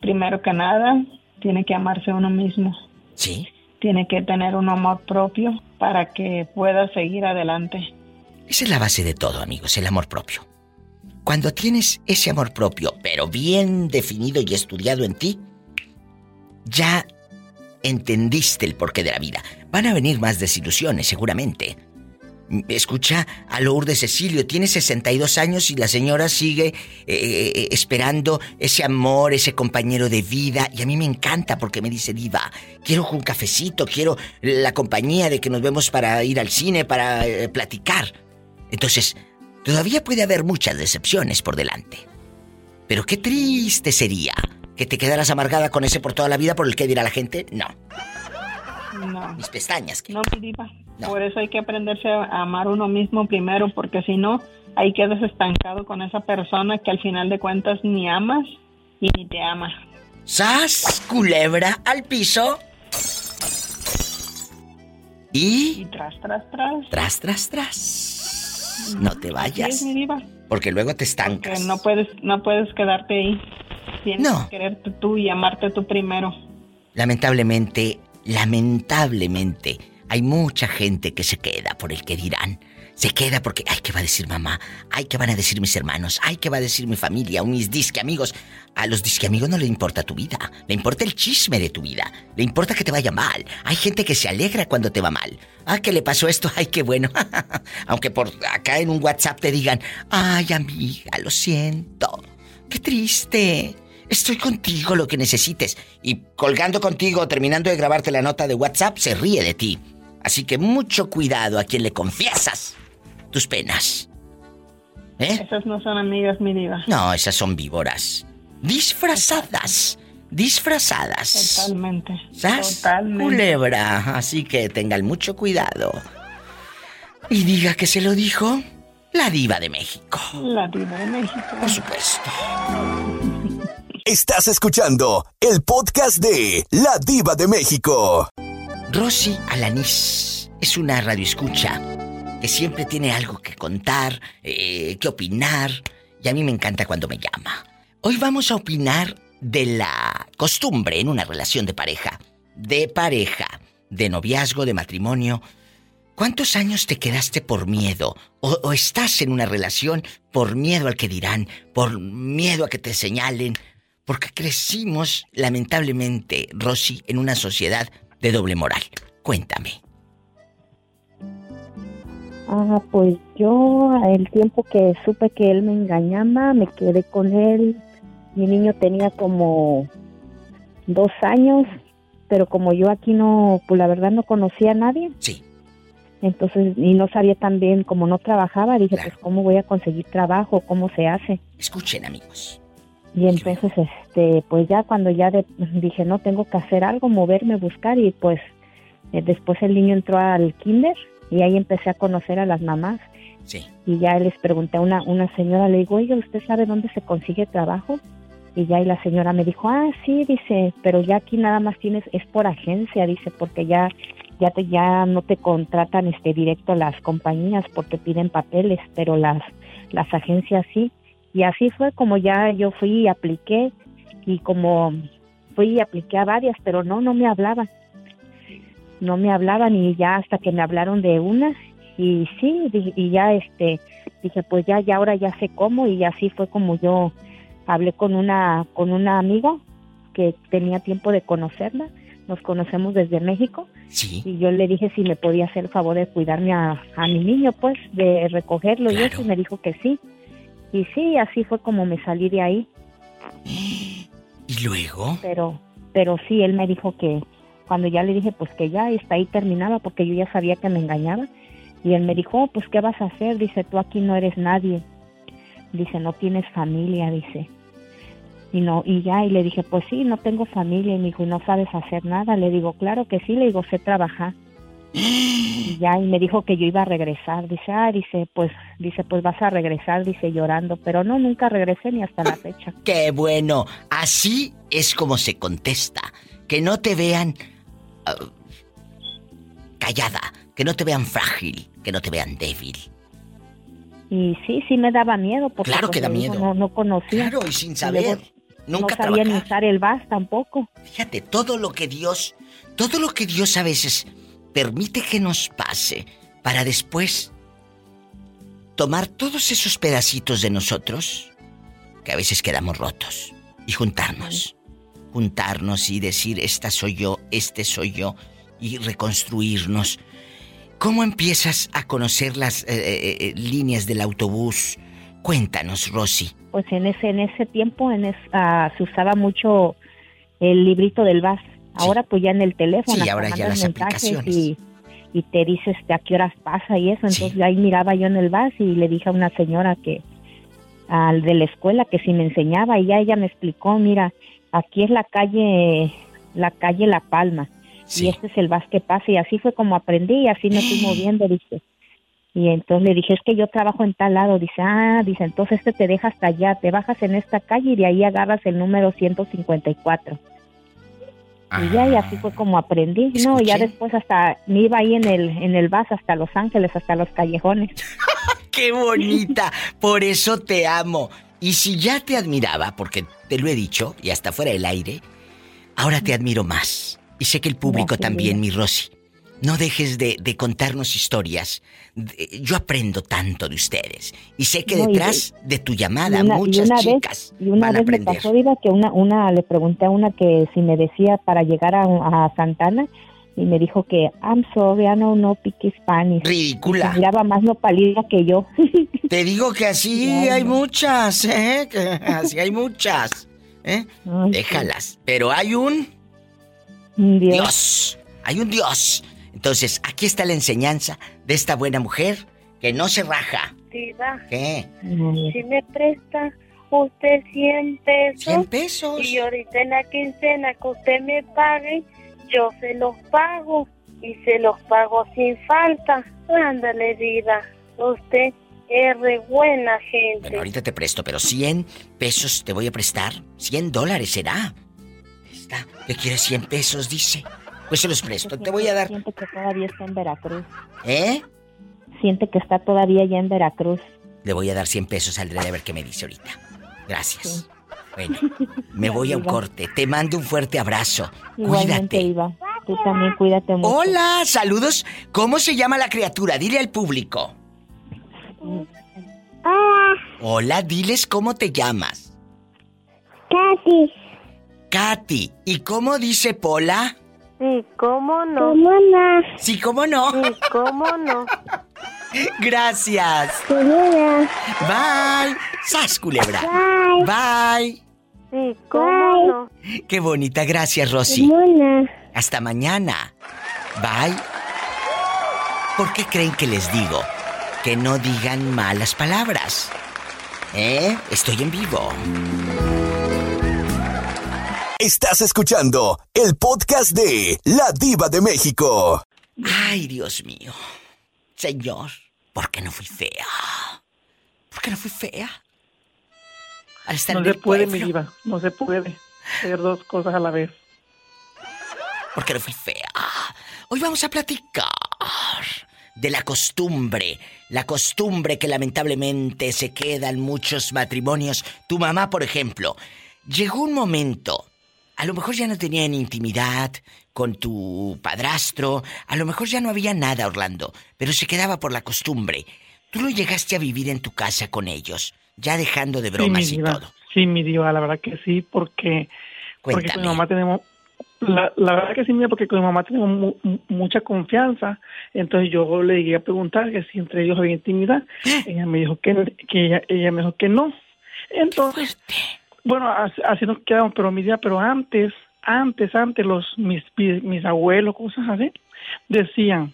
primero que nada tiene que amarse uno mismo. Sí. Tiene que tener un amor propio para que pueda seguir adelante. Esa es la base de todo, amigos, el amor propio. Cuando tienes ese amor propio, pero bien definido y estudiado en ti, ya entendiste el porqué de la vida. Van a venir más desilusiones, seguramente. Escucha a Lourdes Cecilio, tiene 62 años y la señora sigue eh, eh, esperando ese amor, ese compañero de vida. Y a mí me encanta porque me dice, Diva, quiero un cafecito, quiero la compañía de que nos vemos para ir al cine, para eh, platicar. Entonces, todavía puede haber muchas decepciones por delante. Pero qué triste sería que te quedaras amargada con ese por toda la vida por el que dirá la gente. No. No. Mis pestañas. No, mi diva. Por eso hay que aprenderse a amar uno mismo primero, porque si no, ahí quedas estancado con esa persona que al final de cuentas ni amas y ni te ama. ¡Sas! Culebra al piso. Y. Y tras, tras, tras. Tras, tras, tras. No te vayas. es, mi diva. Porque luego te estancas. no puedes, no puedes quedarte ahí. Tienes No. que quererte tú y amarte tú primero. Lamentablemente, lamentablemente, hay mucha gente que se queda por el que dirán. Se queda porque, ay, ¿qué va a decir mamá? Ay, ¿qué van a decir mis hermanos? Ay, ¿qué va a decir mi familia o mis disque amigos? A los disque amigos no le importa tu vida, le importa el chisme de tu vida, le importa que te vaya mal. Hay gente que se alegra cuando te va mal. Ah, ¿qué le pasó esto? <laughs> Ay, qué bueno. <laughs> Aunque por acá en un WhatsApp te digan, ay, amiga, lo siento. Qué triste. Estoy contigo lo que necesites. Y colgando contigo, terminando de grabarte la nota de WhatsApp, se ríe de ti. Así que mucho cuidado a quien le confiesas tus penas. ¿Eh? Esas no son amigas, mi diva. No, esas son víboras. Disfrazadas. Disfrazadas. Totalmente. ¿Sas? Totalmente. Culebra. Así que tengan mucho cuidado. Y diga que se lo dijo la diva de México. La diva de México. Por supuesto. Estás escuchando el podcast de La Diva de México. Rosy Alanís es una radioescucha que siempre tiene algo que contar, eh, que opinar, y a mí me encanta cuando me llama. Hoy vamos a opinar de la costumbre en una relación de pareja, de pareja, de noviazgo, de matrimonio. ¿Cuántos años te quedaste por miedo? O, o, estás en una relación por miedo al que dirán, por miedo a que te señalen? Porque crecimos, lamentablemente, Rosy, en una sociedad de doble moral. Cuéntame. Ah, pues yo el tiempo que supe que él me engañaba, me quedé con él. Mi niño tenía como dos años, pero como yo aquí no, pues la verdad no conocía a nadie. Sí. Entonces, y no sabía tan bien, como no trabajaba, dije, pues cómo voy a conseguir trabajo, cómo se hace. Escuchen, amigos. Y entonces, este, pues ya cuando ya de- <laughs> dije, no, tengo que hacer algo, moverme, buscar, y pues eh, después el niño entró al kinder y ahí empecé a conocer a las mamás. Sí. Y ya les pregunté a una, una señora, le digo, oye, ¿usted sabe dónde se consigue trabajo? Y ya y la señora me dijo, ah, sí, dice, pero ya aquí nada más tienes, es por agencia, dice, porque ya ya te ya no te contratan este directo las compañías porque piden papeles, pero las las agencias sí. Y así fue como ya yo fui y apliqué y como fui y apliqué a varias, pero no no me hablaban. No me hablaban y ya hasta que me hablaron de una y sí, y ya este dije, pues ya ya ahora ya sé cómo y así fue como yo hablé con una con una amiga que tenía tiempo de conocerla. Nos conocemos desde México Sí. y yo le dije si me podía hacer el favor de cuidarme a, a mi niño, pues, de recogerlo y eso, y me dijo que sí. Y sí, así fue como me salí de ahí, ¿Y luego? pero pero sí, él me dijo que cuando ya le dije pues que ya está ahí terminaba porque yo ya sabía que me engañaba y él me dijo, oh, pues ¿qué vas a hacer? Dice, tú aquí no eres nadie. Dice, no tienes familia, dice. Y no, y ya, y le dije, pues sí, no tengo familia. Y me dijo, ¿y no sabes hacer nada? Le digo, claro que sí, le digo, sé trabajar. Y ya, y me dijo que yo iba a regresar. Dice, ah, dice, pues, dice, pues vas a regresar, dice, llorando. Pero no, nunca regresé ni hasta la fecha. <laughs> ¡Qué bueno! Así es como se contesta. Que no te vean ah, callada, que no te vean frágil, que no te vean débil. Y sí, sí me daba miedo porque Claro pues, que da le digo, miedo. No, no conocía. Claro, y sin luego saber. Nunca no sabía ni trabajar. usar el VAS tampoco. Fíjate, todo lo que Dios, todo lo que Dios a veces permite que nos pase para después tomar todos esos pedacitos de nosotros que a veces quedamos rotos y juntarnos. Juntarnos y decir, esta soy yo, este soy yo y reconstruirnos. ¿Cómo empiezas a conocer las eh, eh, eh, líneas del autobús? Cuéntanos, Rosy. Pues en ese en ese tiempo en es- ah, se usaba mucho el librito del VAS. Ahora pues ya en el teléfono. Sí, ahora ya las aplicaciones. Y, y te dices a qué horas pasa y eso. Entonces ahí miraba yo en el VAS y le dije a una señora que al de la escuela que si me enseñaba y ya ella me explicó, mira, aquí es la calle la calle La Palma y este es el VAS que pasa y así fue como aprendí y así me fui <gasps> moviendo, dice. Y entonces le dije, es que yo trabajo en tal lado. Dice, ah, dice, entonces este te deja hasta allá, te bajas en esta calle y de ahí agarras el número 154. Y ya, y así fue como aprendí. No, ya después hasta me iba ahí en el, en el bus hasta Los Ángeles, hasta los callejones. <laughs> ¡Qué bonita! Por eso te amo. Y si ya te admiraba, porque te lo he dicho, y hasta fuera del aire, ahora te admiro más. Y sé que el público Gracias, también, mi Rosy. No dejes de, de contarnos historias. De- Yo aprendo tanto de ustedes. Y sé que No, y- detrás de tu llamada, y muchas una chicas vez, y una van a vez me pasó, Diva, que una, una, le pregunté a una que si me decía para llegar a, a Santana y me dijo que, I'm sorry, I don't know picky Spanish. Ridícula. Miraba más no pálida que yo. <laughs> Te digo que así hay muchas, ¿eh? Que así hay muchas. ¿eh? Déjalas. Pero hay un Dios. Dios. Hay un Dios. Entonces, aquí está la enseñanza de esta buena mujer que no se raja. Diva, ¿Qué? si me presta usted 100 pesos. 100 pesos. Y ahorita en la quincena que usted me pague, yo se los pago. Y se los pago sin falta. Ándale, Diva. Usted es re buena gente. Bueno, ahorita te presto, pero 100 pesos te voy a prestar. 100 dólares será. Está. ¿Qué quieres 100 pesos? Dice. Pues se los presto. Te voy a dar. Siente que todavía está en Veracruz. ¿Eh? Siente que está todavía allá en Veracruz. Le voy a dar 100 pesos al a ver qué me dice ahorita. Gracias. Bueno, <laughs> me voy a un corte. Te mando un fuerte abrazo. Igualmente, Cuídate. Iva. Tú también cuídate mucho. Hola, saludos. ¿Cómo se llama la criatura? Dile al público. Hola, diles cómo te llamas. Katy. Katy. ¿Y cómo dice Pola? Sí, ¿cómo no? ¿Cómo no? Sí, ¿cómo no? Sí, ¿cómo no? <laughs> Gracias. Culebra. Bye. Sas, culebra. Bye. Sí, ¿cómo no? Qué bonita, gracias, Rosy. Mona. Hasta mañana. Bye. ¿Por qué creen que les digo que no digan malas palabras? ¿Eh? Estoy en vivo. Estás escuchando el podcast de La Diva de México. Ay, Dios mío. Señor, ¿por qué no fui fea? ¿Por qué no fui fea? Al estar No en se el puede, mi diva, no se puede hacer dos cosas a la vez. ¿Por qué no fui fea? Hoy vamos a platicar de la costumbre. La costumbre que lamentablemente se queda en muchos matrimonios. Tu mamá, por ejemplo, llegó un momento. A lo mejor ya no tenían intimidad con tu padrastro. A lo mejor ya no había nada, Orlando. Pero se quedaba por la costumbre. Tú lo llegaste a vivir en tu casa con ellos. Ya dejando de bromas sí, y todo. Sí, mi diva, la verdad que sí, porque, porque con mi mamá tenemos... La, la verdad que sí, mira, porque con mi mamá tenemos mu- mu- mucha confianza. Entonces yo le llegué a preguntar que si entre ellos había intimidad. Ella me dijo que, que ella, ella me dijo que no. Entonces, bueno, así, así nos quedamos, pero mi día, pero antes, antes, antes, los mis, mis, abuelos, cosas así, decían,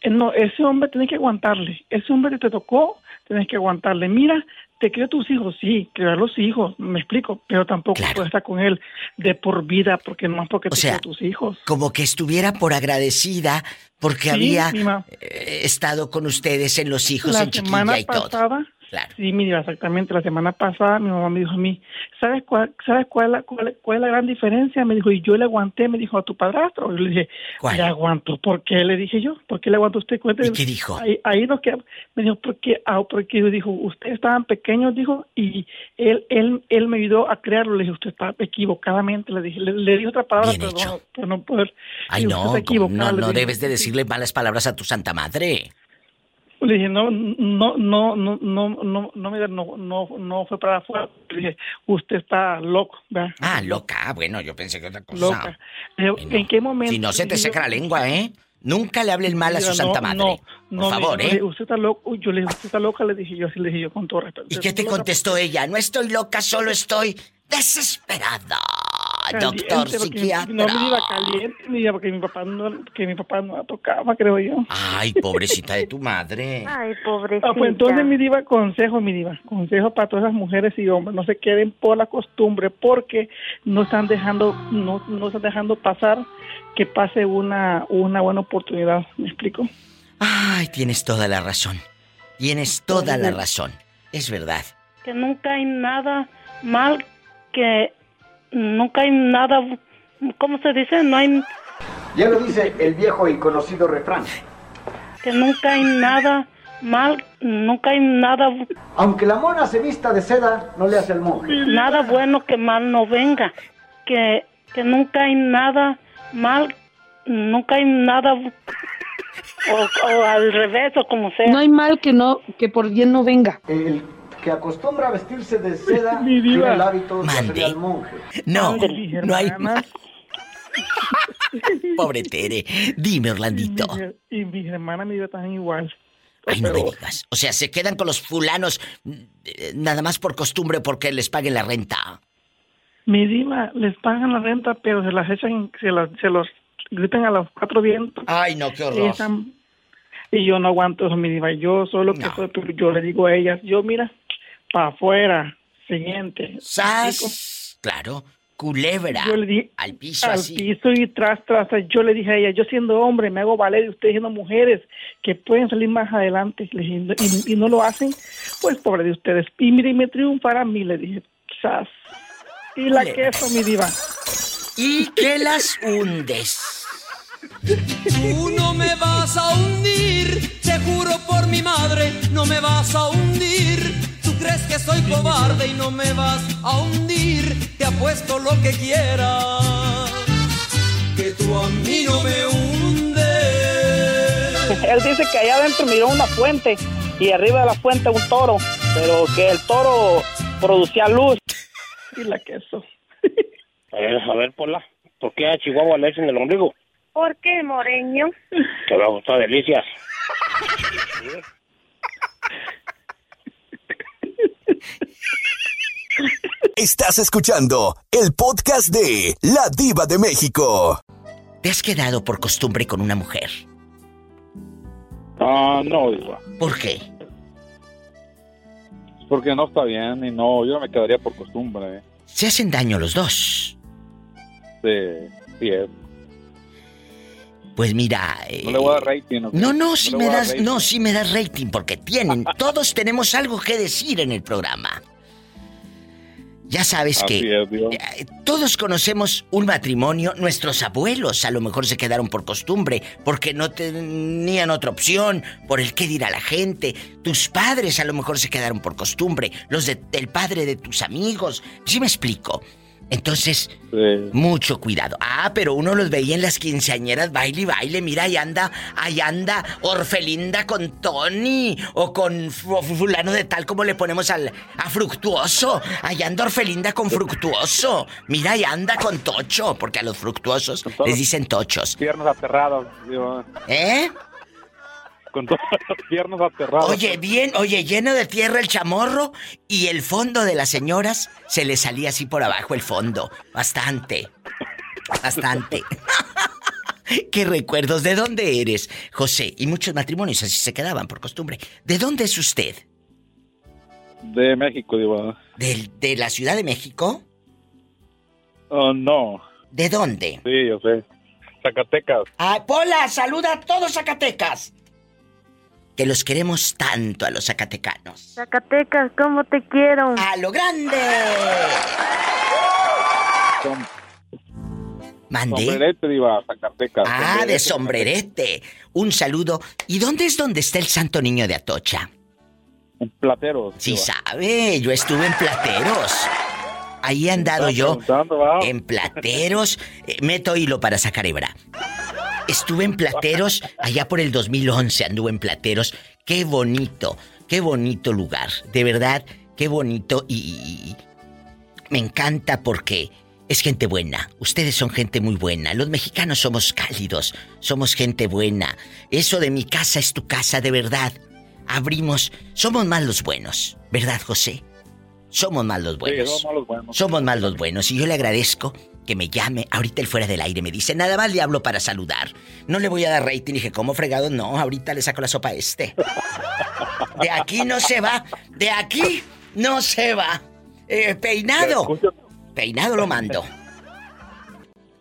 eh, no, ese hombre tiene que aguantarle, ese hombre que te tocó, tienes que aguantarle. Mira, te crió tus hijos, sí, criar los hijos, me explico, pero tampoco puedes estar con él de por vida, porque no es porque O te sea, tus hijos. Como que estuviera por agradecida porque Sí, había eh, estado con ustedes en los hijos, la en semana chiquilla y todo. Pasada, sí, mira, exactamente, la semana pasada mi mamá me dijo a mí, ¿sabes cuál, sabes cuál, es la, cuál, cuál es la gran diferencia? Me dijo, y yo le aguanté, me dijo, a tu padrastro. Yo le dije, le aguanto, ¿por qué? Le dije yo, ¿por qué le aguanto a usted? Cuénteme. ¿Y qué dijo? Ahí, ahí nos quedamos. Me dijo, porque, ah, porque dijo, ustedes estaban pequeños, dijo, y él, él, él me ayudó a crearlo. Le dije, usted está equivocadamente, le dije, le, le dije otra palabra, Bien pero hecho. no, poder. Ay, no, no, no debes de decirle malas palabras a tu santa madre. Le dije, no, no, no, no, no, no, no, no, no, no fue para afuera. Le dije, usted está loco, ¿verdad? Ah, loca, bueno, yo pensé que otra cosa. Loca. Dije, ¿En qué momento? Si no se te seca la lengua, ¿eh? Nunca le hablen mal a su santa madre. no, Por no, favor, mira, ¿eh? Usted está loco. Yo le dije, usted está loca, le dije yo, así le dije yo con todo respeto. ¿Y qué te contestó ella? No estoy loca, solo estoy desesperada. Caliente, Doctor psiquiatra. No me iba caliente, porque mi papá no, que mi papá no la tocaba, creo yo. Ay, pobrecita de tu madre. Ay, pobrecita. Ah, pues entonces mi diva, consejo, mi diva, consejo para todas esas mujeres y hombres, no se queden por la costumbre porque no están dejando, no, no están dejando pasar que pase una, una buena oportunidad, ¿me explico? Ay, tienes toda la razón. Tienes toda la razón. Es verdad. que nunca hay nada mal, que nunca hay nada, ¿cómo se dice? No hay, Ya lo dice el viejo y conocido refrán. que nunca hay nada mal, nunca hay nada, Aunque la mona se vista de seda, no le hace el monje. nada bueno que mal no venga, que, que nunca hay nada mal, nunca hay nada, o, o al revés, o como sea. No hay mal que no que por bien no venga. El que acostumbra a vestirse de seda <laughs> Mi tiene el hábito de hacerle al monje. No, no hay más. <laughs> Pobre Tere. Dime, Orlandito. Y mi hermana me iba tan igual. Ay, no me digas. O sea, se quedan con los fulanos eh, nada más por costumbre porque les paguen la renta. Mi diva, les pagan la renta, pero se las echan, se, las, se los gritan a los cuatro vientos. Ay, no, qué Y, horror. están- y yo no aguanto eso, mi diva. Yo solo que soy, yo le digo a ellas, yo mira, para afuera, siguiente. ¡Sas! Claro, culebra. Yo le di al piso al así. piso y tras, tras, yo le dije a ella, yo siendo hombre me hago valer y ustedes siendo mujeres que pueden salir más adelante Le dije, y, y no lo hacen, pues pobre de ustedes. Y mire, y me triunfará a mí, le dije, sas. Y la Culebra. queso, mi diva. ¿Y qué las hundes? Tú no me vas a hundir, te juro por mi madre, no me vas a hundir. Crees que soy cobarde y no me vas a hundir, te apuesto lo que quieras, que tú a mí no me hundes. Él dice que allá adentro miró una fuente y arriba de la fuente un toro, pero que el toro producía luz. <laughs> Y la queso. A ver, a ver, Pola, ¿por qué a Chihuahua le dicen el ombligo? ¿Por qué, Moreño? Te va a gustar delicias. <laughs> Estás escuchando el podcast de La Diva de México. ¿Te has quedado por costumbre con una mujer? Ah, no, diva. ¿Por qué? Porque no está bien y no, yo no me quedaría por costumbre. Se hacen daño los dos. Sí, sí es. Pues mira. eh, No le voy a dar rating. ¿ok? No, no, si me das, rating. no, si me das rating, porque tienen, <laughs> todos tenemos algo que decir en el programa. Ya sabes Así que es, eh, todos conocemos un matrimonio, nuestros abuelos a lo mejor se quedaron por costumbre, porque no tenían otra opción, por el qué dirá la gente. Tus padres a lo mejor se quedaron por costumbre, los de- del padre de tus amigos. ¿Sí me explico? Entonces, mucho cuidado. Ah, pero uno los veía en las quinceañeras, baile y baile. Mira, ahí anda, ahí anda Orfelinda con Tony o con fu- fulano de tal como le ponemos al a Fructuoso. Ahí anda Orfelinda con Fructuoso. Mira, ahí anda con Tocho, porque a los fructuosos les dicen tochos. Piernas aterradas, diva. ¿Eh? Con todas <laughs> las piernas aterradas. Oye, bien, oye, lleno de tierra el chamorro y el fondo de las señoras se le salía así por abajo el fondo. Bastante. Bastante. <laughs> ¿Qué recuerdos? ¿De dónde eres, José? Y muchos matrimonios así se quedaban por costumbre. ¿De dónde es usted? De México, diva. ¿Del- ¿De la Ciudad de México? Oh, no. ¿De dónde? Sí, yo sé. Zacatecas. ¡Ay, Pola! ¡Saluda a todos Zacatecas! Que los queremos tanto a los zacatecanos. Zacatecas, ¿cómo te quiero? ¡A lo grande! ¿Mandé? Sombrerete, diva, Zacatecas. Ah, de Sombrerete. sombrerete. Un saludo. ¿Y dónde es donde está el Santo Niño de Atocha? En Plateros. Sí diva. sabe, yo estuve en Plateros. Ahí he andado yo. ¿va? En Plateros. Eh, meto hilo para sacar hebra. Estuve en Plateros allá por el 2011, anduve en Plateros. Qué bonito, qué bonito lugar. De verdad, qué bonito y, y- y me encanta porque es gente buena. Ustedes son gente muy buena. Los mexicanos somos cálidos, somos gente buena. Eso de mi casa es tu casa, de verdad. Abrimos, somos más los buenos, ¿verdad, José? Somos más los buenos. Sí, somos los buenos. Somos más los buenos y yo le agradezco que me llame. Ahorita él fuera del aire me dice, nada más le hablo para saludar. No le voy a dar rating. dije, ¿cómo fregado? No, ahorita le saco la sopa a este. De aquí no se va. De aquí no se va. Eh, peinado. Peinado lo mando.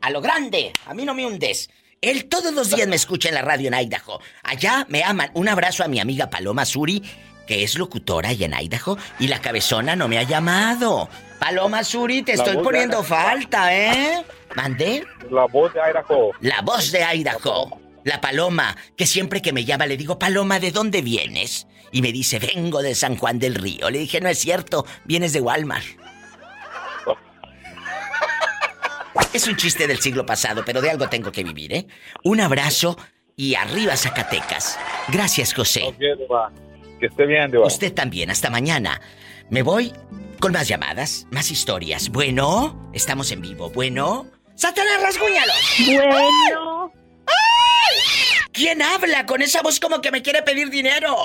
A lo grande. A mí no me hundes. Él todos los días me escucha en la radio en Idaho. Allá me aman. Un abrazo a mi amiga Paloma Suri, que es locutora allá en Idaho, y la cabezona no me ha llamado. Paloma Suri, te La estoy poniendo falta, ¿eh? ¿Mandé? La voz de Idaho. La voz de Idaho. La paloma, que siempre que me llama le digo, Paloma, ¿de dónde vienes? Y me dice, vengo de San Juan del Río. Le dije, no es cierto, vienes de Walmart. <laughs> Es un chiste del siglo pasado, pero de algo tengo que vivir, ¿eh? Un abrazo y arriba Zacatecas. Gracias, José. Que esté bien, diva. Usted también, hasta mañana. Me voy con más llamadas, más historias. Bueno, estamos en vivo. Bueno, Satanás, rasguñalo. Bueno. ¿Quién habla con esa voz como que me quiere pedir dinero?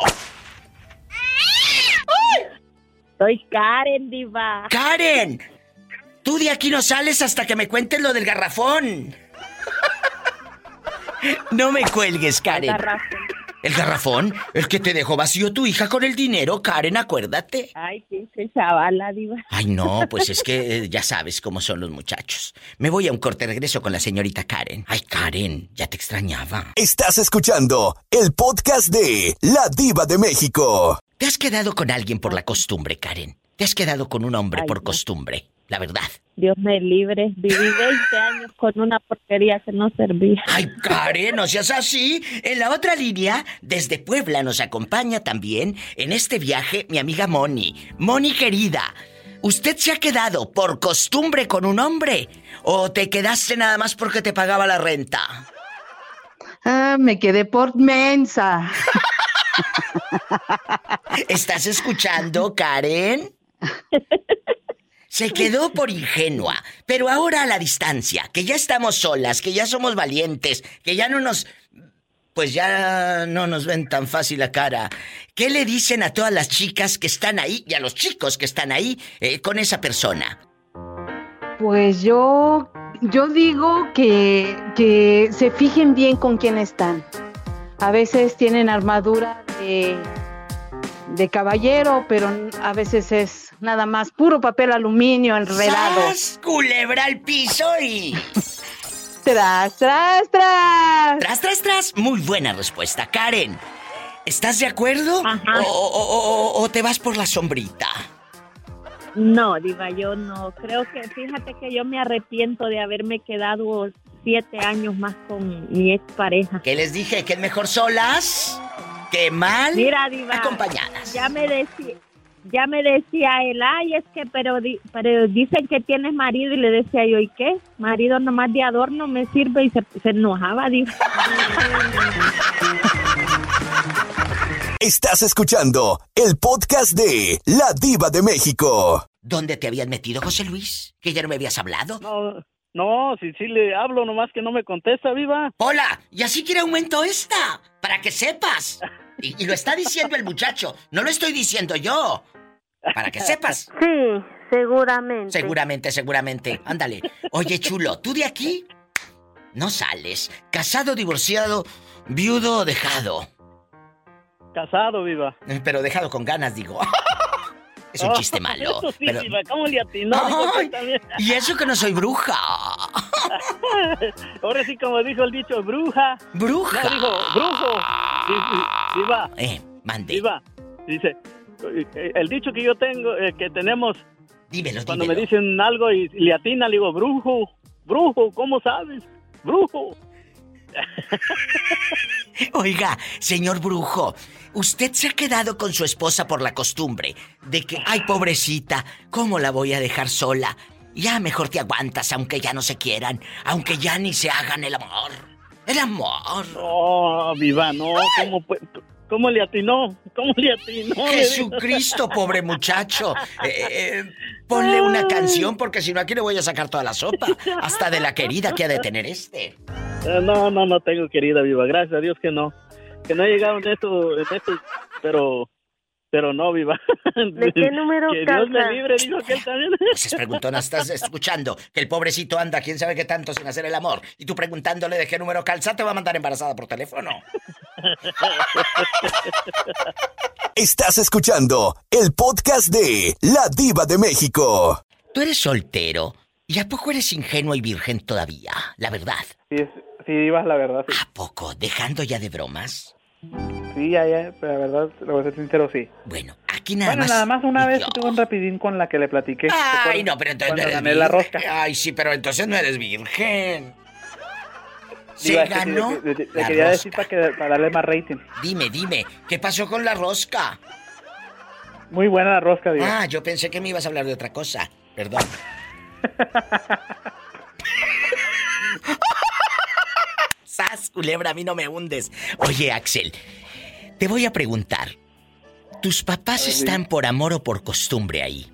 Soy Karen, diva. Karen, tú de aquí no sales hasta que me cuentes lo del garrafón. <laughs> No me cuelgues, Karen. Garrafón. ¿El garrafón? El que te dejó vacío tu hija con el dinero, Karen, acuérdate. Ay, pinche chavala, diva. Ay, no, pues es que eh, ya sabes cómo son los muchachos. Me voy a un corte regreso con la señorita Karen. Ay, Karen, ya te extrañaba. Estás escuchando el podcast de La Diva de México. ¿Te has quedado con alguien por la costumbre, Karen? ¿Te has quedado con un hombre Ay, por no. costumbre? La verdad. Dios me libre. Viví 20 años con una porquería que no servía. Ay, Karen, no seas así. En la otra línea, desde Puebla nos acompaña también en este viaje mi amiga Moni. Moni querida, ¿usted se ha quedado por costumbre con un hombre o te quedaste nada más porque te pagaba la renta? Ah, me quedé por mensa. <laughs> ¿Estás escuchando, Karen? <laughs> Se quedó por ingenua, pero ahora a la distancia, que ya estamos solas, que ya somos valientes, que ya no nos... Pues ya no nos ven tan fácil la cara. ¿Qué le dicen a todas las chicas que están ahí y a los chicos que están ahí eh, con esa persona? Pues yo, yo digo que, que se fijen bien con quién están. A veces tienen armadura de, de caballero, pero a veces es nada más puro papel aluminio enredado. ¡Sas! Culebra al piso y... ¡Tras, tras, tras! Tras, tras, tras. Muy buena respuesta, Karen. ¿Estás de acuerdo? O, o- o- o te vas por la sombrita? No, Diva, yo no. Creo que, fíjate que yo me arrepiento de haberme quedado siete años más con mi expareja. ¿Qué les dije? ¿Que es mejor solas? ¿Que mal? Mira, Diva. Acompañadas. Ya me decía, ya me decía él, ay, es que, pero, di- pero dicen que tienes marido y le decía yo, ¿y qué? Marido nomás de adorno me sirve y se, se enojaba. Estás escuchando el podcast de La Diva de México. ¿Dónde te habías metido, José Luis? ¿Que ya no me habías hablado? No, no, si sí le hablo, nomás que no me contesta, viva. Hola, y así quiere aumento esta, para que sepas. Y, y lo está diciendo el muchacho, no lo estoy diciendo yo. Para que sepas. <laughs> Sí, seguramente. Seguramente, seguramente. Ándale. Oye, chulo, ¿tú de aquí? No sales. Casado, divorciado, viudo o dejado. Casado, viva. Eh, Pero dejado con ganas, digo. <laughs> Es un chiste malo. Eso sí, pero- viva, ¿cómo le atinó? Ay. <laughs> Y eso que no soy bruja. Ahora sí, como dijo el dicho, bruja. Bruja. No, dijo, brujo. Viva, Eh, mande. viva. Dice, el dicho que yo tengo, eh, que tenemos, Dímelo, cuando me dicen algo y le atina, le digo, brujo, brujo, ¿cómo sabes? Brujo. <laughs> Oiga, señor brujo, usted se ha quedado con su esposa por la costumbre de que, ay, pobrecita, ¿cómo la voy a dejar sola? Ya mejor te aguantas, aunque ya no se quieran, aunque ya ni se hagan el amor. El amor. Oh, viva, no, ¿cómo, pu- cómo le atinó? ¿Cómo le atinó? <laughs> Jesucristo, pobre muchacho. Eh, eh, ponle una canción porque si no aquí le voy a sacar toda la sopa. Hasta de la querida que ha de tener este. Eh, No, no, no tengo querida viva, gracias a Dios que no. Que no he llegado en esto, en esto, pero, pero no viva. <laughs> ¿De qué número Que Dios calza? me libre, dijo que él también. <laughs> Pues es preguntona, estás escuchando que el pobrecito anda quién sabe qué tanto sin hacer el amor. Y tú preguntándole de qué número calza te va a mandar embarazada por teléfono. <laughs> Estás escuchando el podcast de La Diva de México. Tú eres soltero y a poco eres ingenuo y virgen todavía, la verdad. Sí, sí, Diva, la verdad, sí. ¿A poco? ¿Dejando ya de bromas? Sí, ya, ya, pero la verdad, lo voy a ser sincero, sí. Bueno, aquí nada bueno, más. nada más una vez tuve un rapidín con la que le platiqué. ¿te Ay, no, pero entonces no eres gané la rosca. Ay, sí, pero entonces no eres virgen. Se Diva, es que ganó Le, le- le la quería rosca. decir para, que, para darle más rating. Dime, dime, ¿qué pasó con la rosca? Muy buena la rosca, Diva. Ah, yo pensé que me ibas a hablar de otra cosa. Perdón. <laughs> <laughs> Sas, culebra, a mí no me hundes. Oye, Axel, te voy a preguntar. ¿Tus papás están por amor o por costumbre ahí?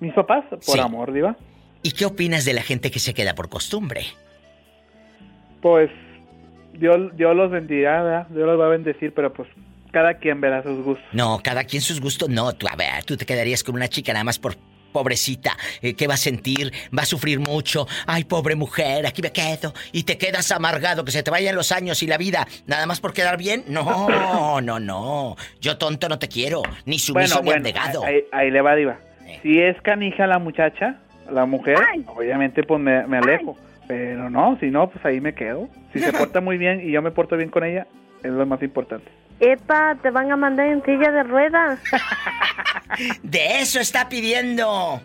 Mis papás, por Sí. amor, Diva. ¿Y qué opinas de la gente que se queda por costumbre? Pues Dios, Dios los bendirá, ¿verdad? Dios los va a bendecir, pero pues cada quien verá sus gustos. No, cada quien sus gustos. No, tú, a ver, tú te quedarías con una chica nada más por pobrecita. Eh, ¿Qué va a sentir? ¿Va a sufrir mucho? Ay, pobre mujer, aquí me quedo. Y te quedas amargado, que se te vayan los años y la vida, nada más por quedar bien. No, <laughs> no, no. Yo tonto no te quiero, ni sumiso ni abnegado. ahí, ahí le va, Diva. Si es canija la muchacha, la mujer, obviamente pues me, me alejo. Pero no, si no, pues ahí me quedo. Si se <laughs> porta muy bien y yo me porto bien con ella, es lo más importante. Epa, te van a mandar en silla de ruedas. <laughs> De eso está pidiendo.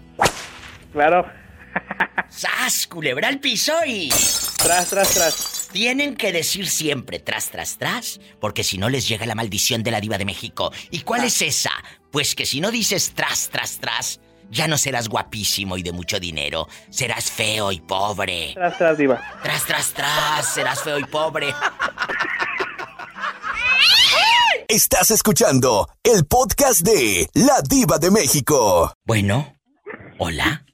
Claro. <laughs> ¡Sas! Culebra al piso y. Tras, tras, tras. Tienen que decir siempre tras, tras, tras, porque si no les llega la maldición de la diva de México. ¿Y cuál es esa? Pues que si no dices tras, tras, tras, ya no serás guapísimo y de mucho dinero. Serás feo y pobre. Tras, tras, diva. Tras, tras, tras, serás feo y pobre. <laughs> Estás escuchando el podcast de La Diva de México. Bueno, hola.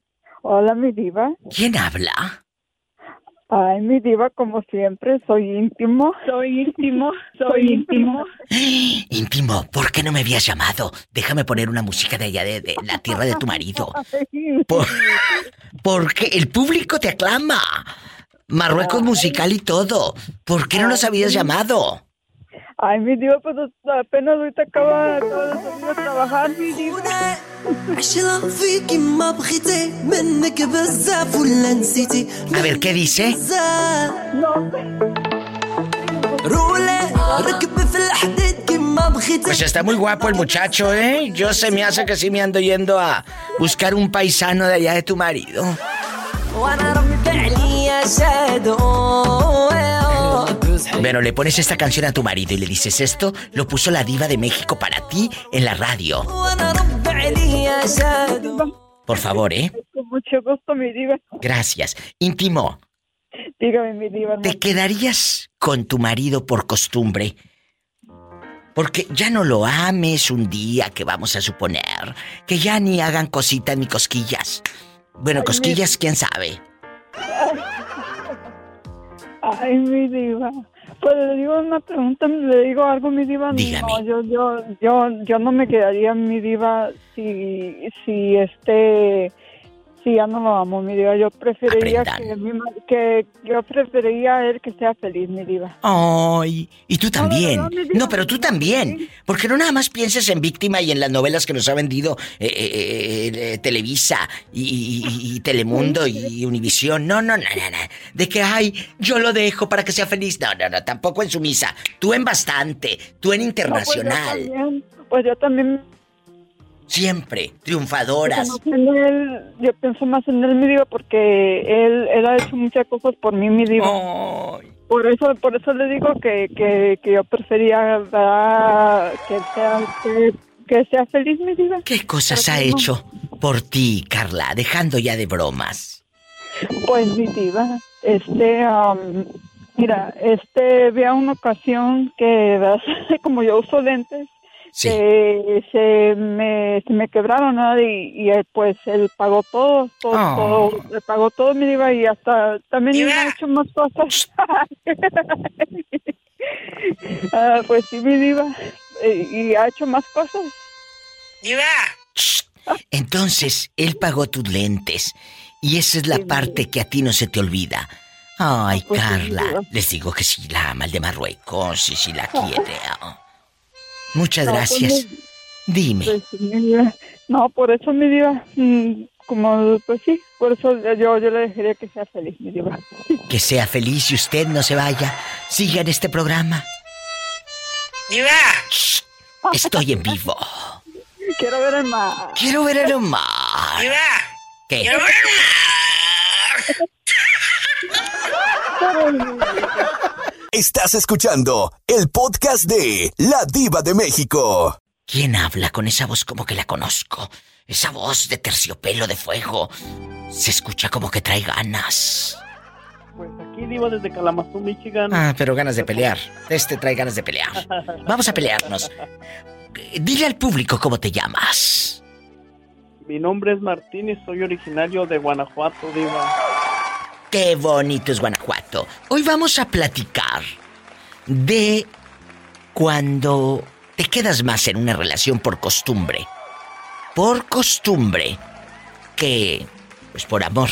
Hola, mi diva. ¿Quién habla? Ay, mi diva, como siempre, soy íntimo. Soy íntimo, soy íntimo. <gasps> Íntimo, ¿por qué no me habías llamado? Déjame poner una música de allá de, de la tierra de tu marido. <laughs> Por- porque el público te aclama. Marruecos musical y todo. ¿Por qué no nos habías llamado? Ay, mi diva, pues apenas ahorita acaba toda la salida a trabajar. A ver, ¿qué dice? Pues está muy guapo el muchacho, ¿eh? Yo se me hace que sí me ando yendo a buscar un paisano de allá de tu marido. Bueno, le pones esta canción a tu marido y le dices esto, lo puso la diva de México para ti en la radio. Por favor, ¿eh? Con mucho gusto, mi diva. Gracias. Íntimo. Dígame, mi diva. ¿Te quedarías con tu marido por costumbre? Porque ya no lo ames un día que vamos a suponer, que ya ni hagan cositas ni cosquillas. Bueno, cosquillas, quién sabe. Ay, mi diva. Pues le digo una pregunta, le digo algo, mi diva. Dígame. No, yo, yo, yo, yo no me quedaría, mi diva, si, si este, si ya no lo amo, mi diva. Yo preferiría que, mi que, yo preferiría a él que sea feliz, mi diva. Ay, y tú también. no, pero tú también. Porque no nada más pienses en víctima y en las novelas que nos ha vendido eh, eh, eh, Televisa y, y- y Telemundo y Univisión. No, no, no, no, no. De que, ay, yo lo dejo para que sea feliz. No, no, no, tampoco en sumisa. Tú en bastante. Tú en internacional. Pues, yo también, pues yo también Siempre. Triunfadoras. pienso más en él, yo pienso más en él, mi diva, porque él, él ha hecho muchas cosas por mí, mi diva. Por eso, por eso le digo que, que, que yo prefería ¿verdad? que sea que, que sea feliz, mi diva. ¿Qué cosas ha no- hecho por ti, Carla? Dejando ya de bromas. Pues mi diva, este, am, mira, este, había una ocasión que, ¿verdad? <laughs> como yo uso lentes, que se me, se me quebraron, ¿no? Y, y él, pues él pagó todo, todo, Oh. todo, le pagó todo mi diva y hasta también me ha hecho más cosas. <laughs> Ah, pues sí, mi diva, eh, y ha hecho más cosas. Entonces, él pagó tus lentes. Y esa es la parte que a ti no se te olvida. Ay, pues sí, Carla. diva. Les digo que sí la ama el de Marruecos y si la <laughs> quiere. oh. Muchas No, pues, gracias. mi- Dime. Pues mi diva. No, por eso mi diva, mm, como, pues sí, por eso yo, yo le dejaría que sea feliz, mi diva. Que sea feliz y usted no se vaya. Siga en este programa. Estoy en vivo. Quiero ver el mar. Quiero ver el mar. ¿Qué? Estás escuchando el podcast de La Diva de México. ¿Quién habla con esa voz como que la conozco? Esa voz de terciopelo de fuego. Se escucha como que trae ganas. Pues aquí diva desde Kalamazoo, Michigan. Ah, pero ganas de pelear. Este trae ganas de pelear. Vamos a pelearnos. Dile al público cómo te llamas. Mi nombre es Martín y soy originario de Guanajuato, diva. Qué bonito es Guanajuato. Hoy vamos a platicar de cuando te quedas más en una relación por costumbre. Por costumbre. Que, pues por amor.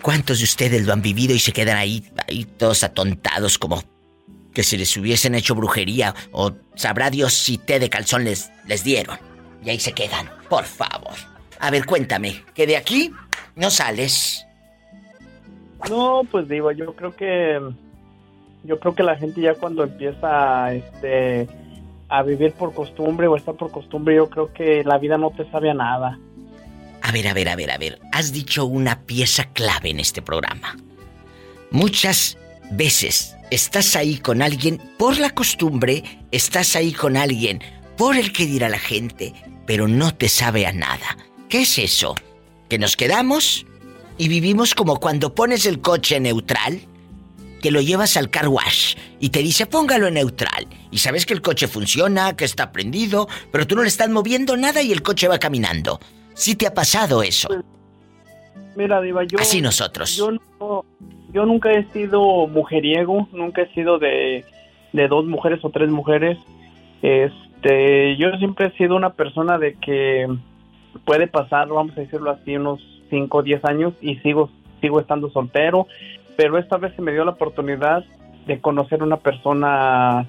¿Cuántos de ustedes lo han vivido y se quedan ahí, ahí todos atontados como que si les hubiesen hecho brujería o sabrá Dios si té de calzón les, les dieron? Y ahí se quedan, por favor. A ver, cuéntame, que de aquí no sales. No, pues digo, yo creo que yo creo que la gente ya cuando empieza este a vivir por costumbre o estar por costumbre, yo creo que la vida no te sabe a nada. A ver, a ver, a ver, a ver. Has dicho una pieza clave en este programa. Muchas veces estás ahí con alguien por la costumbre, estás ahí con alguien por el que dirá la gente, pero no te sabe a nada. ¿Qué es eso? Que nos quedamos y vivimos como cuando pones el coche neutral, que lo llevas al car wash y te dice póngalo en neutral. Y sabes que el coche funciona, que está prendido, pero tú no le estás moviendo nada y el coche va caminando. ¿Sí te ha pasado eso? Mira, Diva, yo. Así nosotros. Yo, no- yo nunca he sido mujeriego, nunca he sido de, de dos mujeres o tres mujeres. Este, yo siempre he sido una persona de que puede pasar, vamos a decirlo así, unos 5 o 10 años y sigo, sigo estando soltero. Pero esta vez se me dio la oportunidad de conocer una persona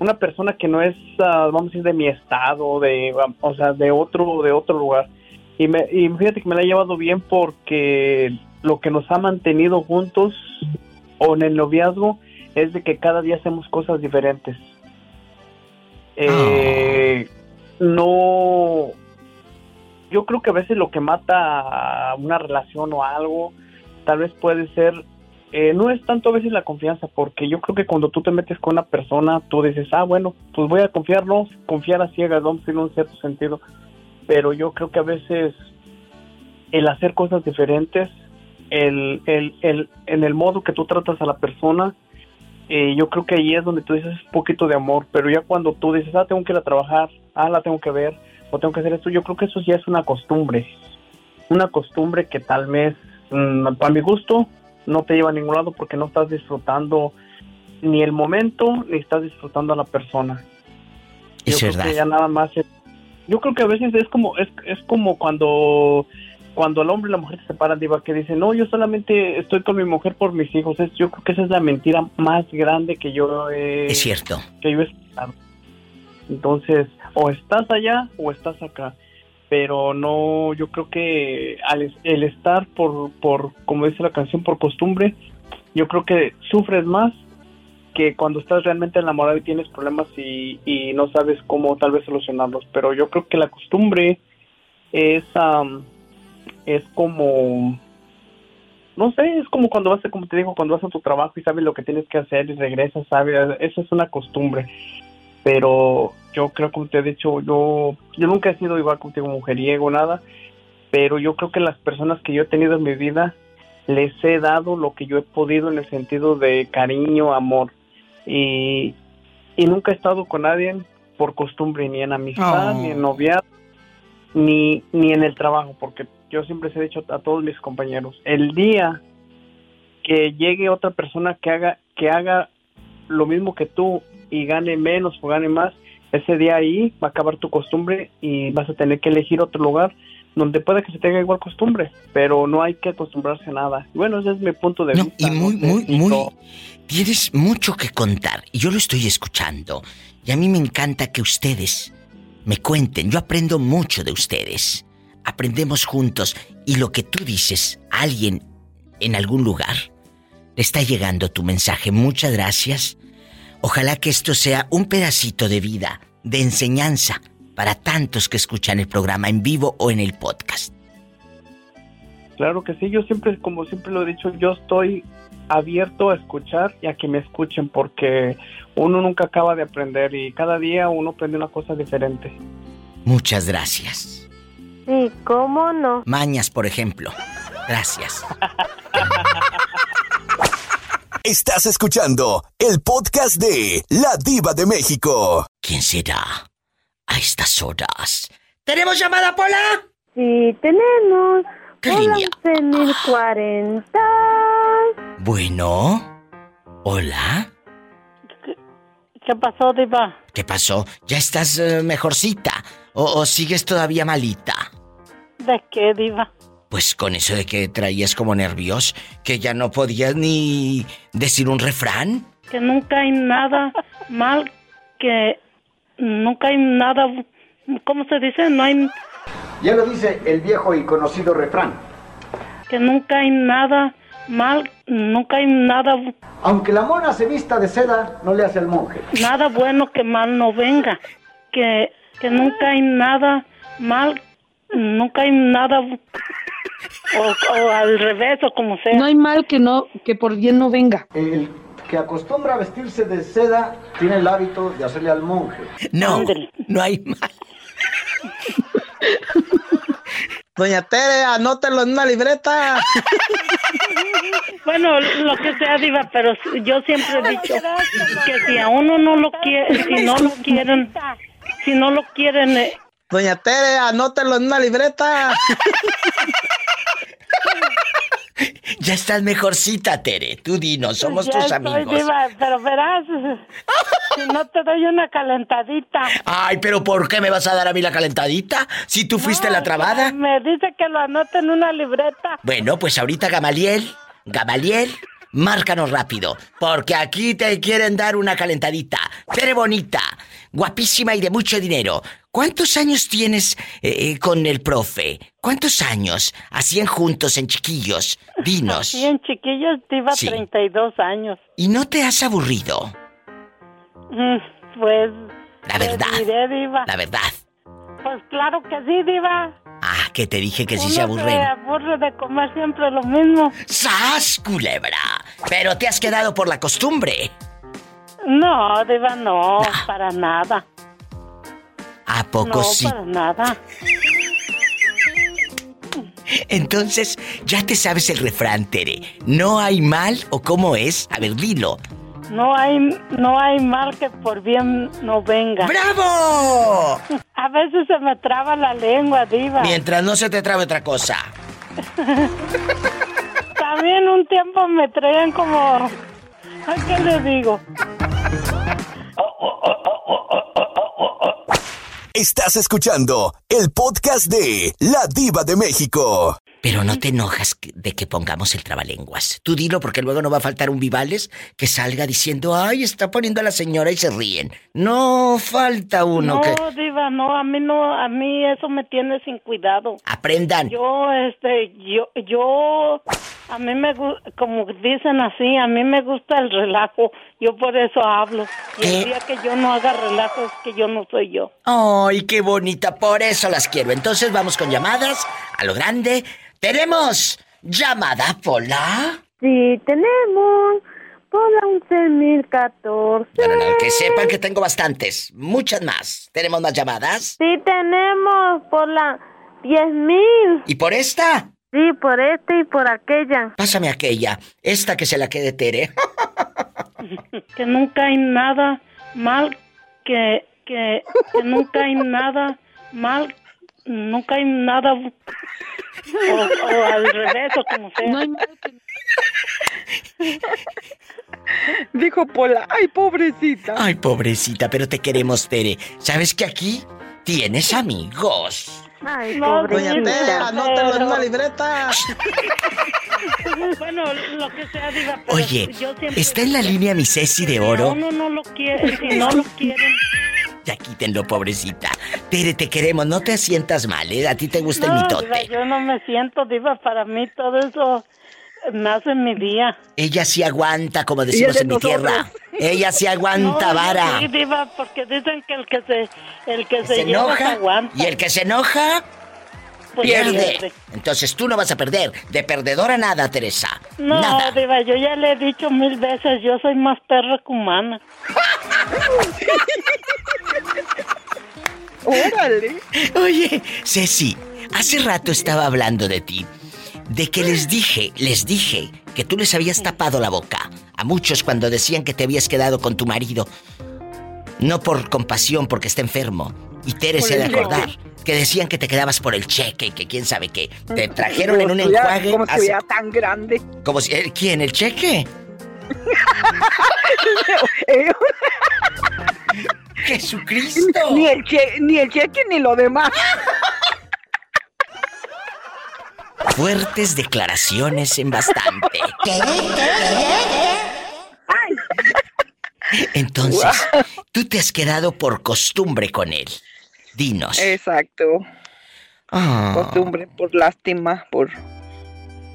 una persona que no es, ah, vamos a decir, de mi estado, de, o sea, de otro, de otro lugar. Y, me, y fíjate que me la he llevado bien porque lo que nos ha mantenido juntos o en el noviazgo es de que cada día hacemos cosas diferentes. Eh, No, yo creo que a veces lo que mata una relación o algo, tal vez puede ser eh, no es tanto a veces la confianza, porque yo creo que cuando tú te metes con una persona, tú dices, ah, bueno, pues voy a confiar, no, confiar a ciegas, vamos en un cierto sentido, pero yo creo que a veces el hacer cosas diferentes, el, el, el, en el modo que tú tratas a la persona, eh, yo creo que ahí es donde tú dices un poquito de amor, pero ya cuando tú dices, ah, tengo que ir a trabajar, ah, la tengo que ver, o tengo que hacer esto, yo creo que eso ya es una costumbre, una costumbre que tal vez, mm, para mi gusto, no te lleva a ningún lado porque no estás disfrutando ni el momento ni estás disfrutando a la persona. Es yo creo verdad. que ya nada más es- yo creo que a veces es como es, es como cuando cuando el hombre y la mujer se separan diva que dicen no yo solamente estoy con mi mujer por mis hijos es, yo creo que esa es la mentira más grande que yo he Es cierto. que yo he escuchado. Entonces o estás allá o estás acá pero no yo creo que al el estar por por como dice la canción por costumbre yo creo que sufres más que cuando estás realmente enamorado y tienes problemas y, y no sabes cómo tal vez solucionarlos pero yo creo que la costumbre es am, es como no sé, es como cuando vas, a- como te digo, cuando vas a tu trabajo y sabes lo que tienes que hacer y regresas, sabes, eso es una costumbre. Pero yo creo, como te he dicho, yo, yo nunca he sido igual contigo, mujeriego, nada. Pero yo creo que las personas que yo he tenido en mi vida les he dado lo que yo he podido en el sentido de cariño, amor. Y, y nunca he estado con nadie por costumbre, ni en amistad, Oh. ni en noviazgo, ni, ni en el trabajo, porque yo siempre les he dicho a todos mis compañeros, el día que llegue otra persona que haga, que haga lo mismo que tú y gane menos o gane más, ese día ahí va a acabar tu costumbre y vas a tener que elegir otro lugar donde pueda que se tenga igual costumbre, pero no hay que acostumbrarse a nada. Bueno, ese es mi punto de vista. Y muy, muy, muy. Tienes mucho que contar y yo lo estoy escuchando. Y a mí me encanta que ustedes me cuenten. Yo aprendo mucho de ustedes. Aprendemos juntos. Y lo que tú dices, a alguien en algún lugar, le está llegando tu mensaje. Muchas gracias. Ojalá que esto sea un pedacito de vida, de enseñanza para tantos que escuchan el programa en vivo o en el podcast. Claro que sí, yo siempre, como siempre lo he dicho, yo estoy abierto a escuchar y a que me escuchen porque uno nunca acaba de aprender y cada día uno aprende una cosa diferente. Muchas gracias. Sí, ¿cómo no? Mañas, por ejemplo. Gracias. <laughs> Estás escuchando el podcast de La Diva de México. ¿Quién será a estas horas? ¿Tenemos llamada, Pola? Sí, tenemos. ¿Qué Hola, línea? 1040. Bueno. Hola. ¿Qué pasó, Diva? ¿Qué pasó? ¿Ya estás eh, mejorcita? ¿O, o sigues todavía malita? ¿De qué, Diva? Pues con eso de que traías como nervios, que ya no podías ni decir un refrán. Que nunca hay nada mal, que nunca hay nada. ¿Cómo se dice? No hay. Ya lo dice el viejo y conocido refrán. Que nunca hay nada mal, nunca hay nada. Aunque la mona se vista de seda, no le hace al monje. Nada bueno que mal no venga. Que, que nunca hay nada mal, nunca hay nada o, o al revés o como sea. No hay mal que no que por bien no venga. El que acostumbra a vestirse de seda tiene el hábito de hacerle al monje. No, no hay mal. Doña Tere, anótelo en una libreta. Bueno, lo que sea, Diva, pero yo siempre he dicho que si a uno no lo quiere, si no lo quieren, si no lo quieren, eh, Doña Tere, anótelo en una libreta. Ya estás mejorcita, Tere. Tú dinos, somos ya tus amigos. Diva, pero verás, <laughs> si no te doy una calentadita. Ay, pero ¿por qué me vas a dar a mí la calentadita? Si tú fuiste la trabada. Me dice que lo anote en una libreta. Bueno, pues ahorita Gamaliel, Gamaliel, márcanos rápido, porque aquí te quieren dar una calentadita. Tere bonita, guapísima y de mucho dinero. ¿Cuántos años tienes eh, eh, con el profe? ¿Cuántos años? Hacían juntos en chiquillos. Dinos. <laughs> Y en chiquillos, Diva, Sí. 32 años. ¿Y no te has aburrido? Mm, Pues. La verdad. te diré, Diva. La verdad. Pues claro que sí, Diva. Ah, que te dije que sí Uno se aburren. aburre de comer siempre lo mismo. ¡Sas, culebra! Pero te has quedado por la costumbre. No, Diva, no, para nada. ¿A poco no, sí? para nada. Entonces, ya te sabes el refrán, Tere. ¿No hay mal o cómo es? A ver, dilo. No hay, no hay mal que por bien no venga. ¡Bravo! <laughs> A veces se me traba la lengua, Diva. Mientras no se te trabe otra cosa. <laughs> También un tiempo me traían como... ¿A qué le digo? Estás escuchando el podcast de La Diva de México. Pero no te enojas de que pongamos el trabalenguas. Tú dilo porque luego no va a faltar un Vivales que salga diciendo, ay, está poniendo a la señora y se ríen. No falta uno no, que... Diva, no, a mí no, a mí eso me tiene sin cuidado. Aprendan. Yo, este, yo, yo, a mí me gusta, como dicen así, a mí me gusta el relajo. Yo por eso hablo. Y el ¿Qué? día que yo no haga relajo es que yo no soy yo. Ay, qué bonita, por eso las quiero. Entonces vamos con llamadas a lo grande. Tenemos llamada, Pola. Sí, tenemos por la 11014. No, no, no, que sepan que tengo bastantes, muchas más. ¿Tenemos más llamadas? Sí, tenemos por la 10000. ¿Y por esta? Sí, por este y por aquella. Pásame aquella, esta que se la quede Tere. <laughs> <laughs> que nunca hay nada mal, que, que, que nunca hay nada mal, nunca hay nada, o, o al revés, o como sea. Dijo Pola, ay, pobrecita. Ay, pobrecita, pero te queremos, Tere. ¿Sabes que aquí tienes amigos? Ay, No, Doña Tere, pobrecita. anótelo en una libreta. <laughs> <laughs> Bueno, lo que sea, Diva, pero Oye, yo siempre está en la línea mi Ceci de oro. uno no lo quiere, si no lo quieren. <laughs> Ya quítenlo, pobrecita. Tere, te queremos, no te sientas mal, ¿eh? A ti te gusta el No, mitote. Diva, yo no me siento, Diva, para mí todo eso me hace mi día. Ella sí aguanta, como decimos de en mi tierra. Ella sí aguanta, No, vara. Sí, Diva, porque dicen que el que se, el que se, se lleva se enoja aguanta. y el que se enoja Pues pierde. pierde. Entonces tú no vas a perder. De perdedora nada, Teresa. No, Nada. Diva, yo ya le he dicho mil veces, yo soy más perra que humana. <laughs> Órale. Oye, Ceci, hace rato estaba hablando de ti. De que les dije, les dije que tú les habías tapado la boca a muchos cuando decían que te habías quedado con tu marido. No por compasión, porque está enfermo. Y Tere Por se de acordar. Que decían que te quedabas por el cheque, que quién sabe qué. Te <laughs> trajeron Como en un si enjuague. Como si hace- hubiera tan grande. como si- ¿eh, ¿Quién? ¿El cheque? <laughs> ¡Jesucristo! Ni el, che- ni el cheque ni lo demás. Fuertes declaraciones en bastante. <laughs> Entonces, tú te has quedado por costumbre con él. Dinos. Exacto. Ah. Costumbre, por lástima, por...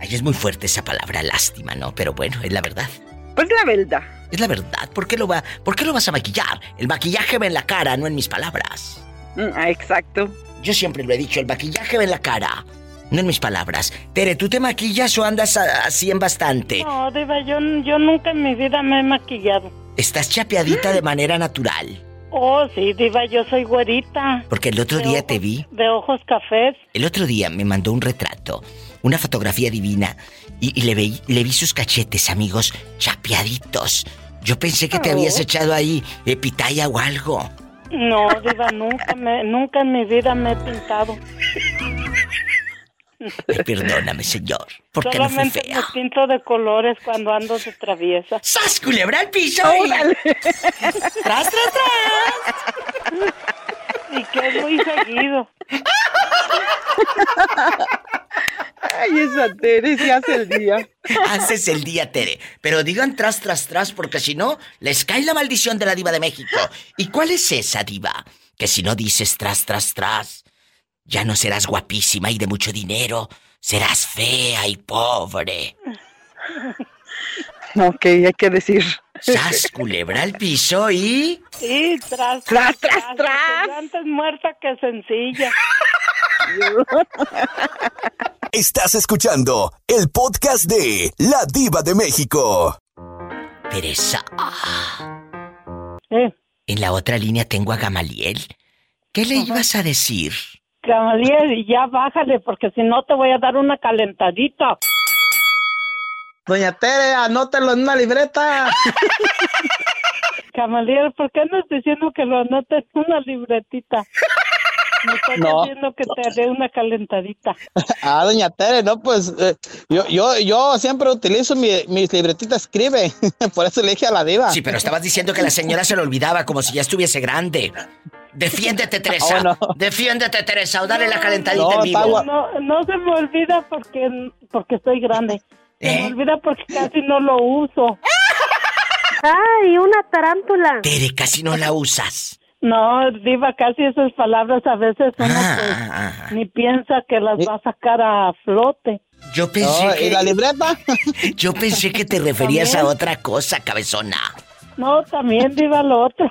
Ay, es muy fuerte esa palabra, lástima, ¿no? Pero bueno, es la verdad. Pues la verdad. Es la verdad. ¿Por qué lo, va, ¿por qué lo vas a maquillar? El maquillaje va en la cara, no en mis palabras. Mm, ah, exacto. Yo siempre lo he dicho, el maquillaje ve en la cara. No en mis palabras. Tere, ¿tú te maquillas o andas así en bastante? No, Diva, yo, yo nunca en mi vida me he maquillado. Estás chapeadita de manera natural. Oh, sí, Diva, yo soy güerita. Porque el otro De día ojos- te vi. De ojos cafés. El otro día me mandó un retrato, una fotografía divina, y, y le, vi, le vi sus cachetes, amigos, chapeaditos. Yo pensé que te Oh. habías echado ahí eh, pitaya o algo. No, Diva, nunca, me, nunca en mi vida me he pintado. <laughs> Ay, perdóname, señor, porque no fue Solamente fea. me pinto de colores cuando ando de traviesa. ¡Sas, culebra al piso! ¡Tras, tras, tras! Y que es muy seguido. Ay, esa Tere se hace el día. Haces el día, Tere. Pero digan tras, tras, tras, porque si no, les cae la maldición de la diva de México. ¿Y cuál es esa diva? Que si no dices tras, tras, tras, ya no serás guapísima y de mucho dinero. Serás fea y pobre. <laughs> Ok, hay que decir. Sas, culebra al piso y... Sí, tras, Tras, tras, tras. porque Antes muerta que sencilla. <laughs> Estás escuchando el podcast de La Diva de México. Teresa. Eh, En la otra línea tengo a Gamaliel. ¿Qué le ibas a decir? Gamaliel, ya bájale, porque si no te voy a dar una calentadita. Doña Tere, anótelo en una libreta. <laughs> Gamaliel, ¿por qué no estás diciendo que lo anotes en una libretita? Me estás No. diciendo que te haré una calentadita. <laughs> Ah, doña Tere, no, pues eh, yo, yo, yo siempre utilizo mi- mis libretitas escribe. <laughs> Por eso le dije a la diva. Sí, pero estabas diciendo que la señora se lo olvidaba como si ya estuviese grande. Defiéndete, <laughs> Teresa. Oh, no. Defiéndete, Teresa, o dale la calentadita No, en vivo. No, no se me olvida porque, porque estoy grande. Se ¿Eh? me olvida porque casi no lo uso. <laughs> ¡Ay, una tarántula! Tere, casi no la usas. No, Diva, casi esas palabras a veces uno Ah, pues, ni piensa que las va a sacar a flote. Yo pensé No, que... ¿Y la libreta? <laughs> Yo pensé que te referías a otra cosa, cabezona. No, también Diva lo otro.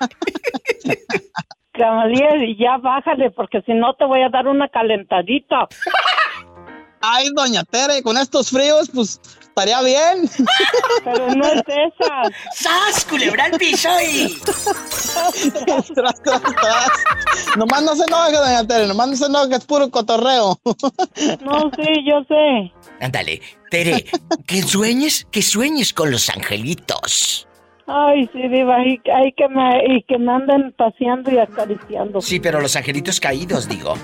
<laughs> Gamaliel, ya bájale porque si no te voy a dar una calentadita. Ay, doña Tere, con estos fríos, pues estaría bien. Pero no es esa. ¡Sas, culebra al piso y... tras, tras, tras. Nomás no se enoje, doña Tere, nomás no se enoje, es puro cotorreo. No, sí, yo sé. Ándale, Tere, que sueñes, que sueñes con los angelitos. Ay, sí, Diva, y, ay, que me, y que me anden paseando y acariciando. Sí, pero los angelitos caídos, digo.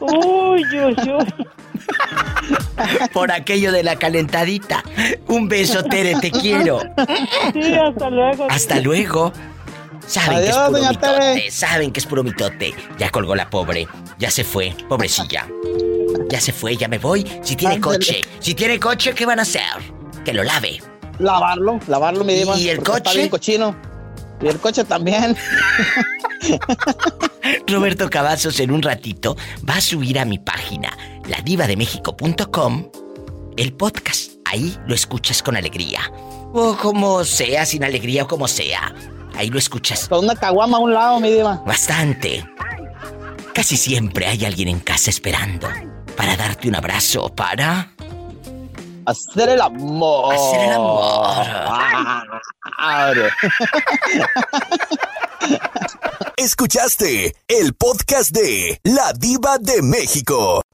Uy, uy, uy. <laughs> Por aquello de la calentadita. Un beso, Tere, te quiero. Sí, hasta luego. Hasta luego. Saben que es Adiós, puro doña mitote, Tere. saben que es puro mitote. Ya colgó la pobre, ya se fue, pobrecilla. Ya se fue, ya me voy. Si tiene Ándale. coche, si tiene coche, ¿qué van a hacer? Que lo lave. Lavarlo, lavarlo, mi diva. ¿Y el porque Está coche? bien cochino. Y el coche también. <laughs> Roberto Cavazos en un ratito va a subir a mi página, ladivademexico.com, el podcast. Ahí lo escuchas con alegría. O como sea, sin alegría o como sea. Ahí lo escuchas. Con una caguama a un lado, mi diva. Bastante. Casi siempre hay alguien en casa esperando para darte un abrazo, para Hacer el amor. hacer el amor. Escuchaste el podcast de La Diva de México.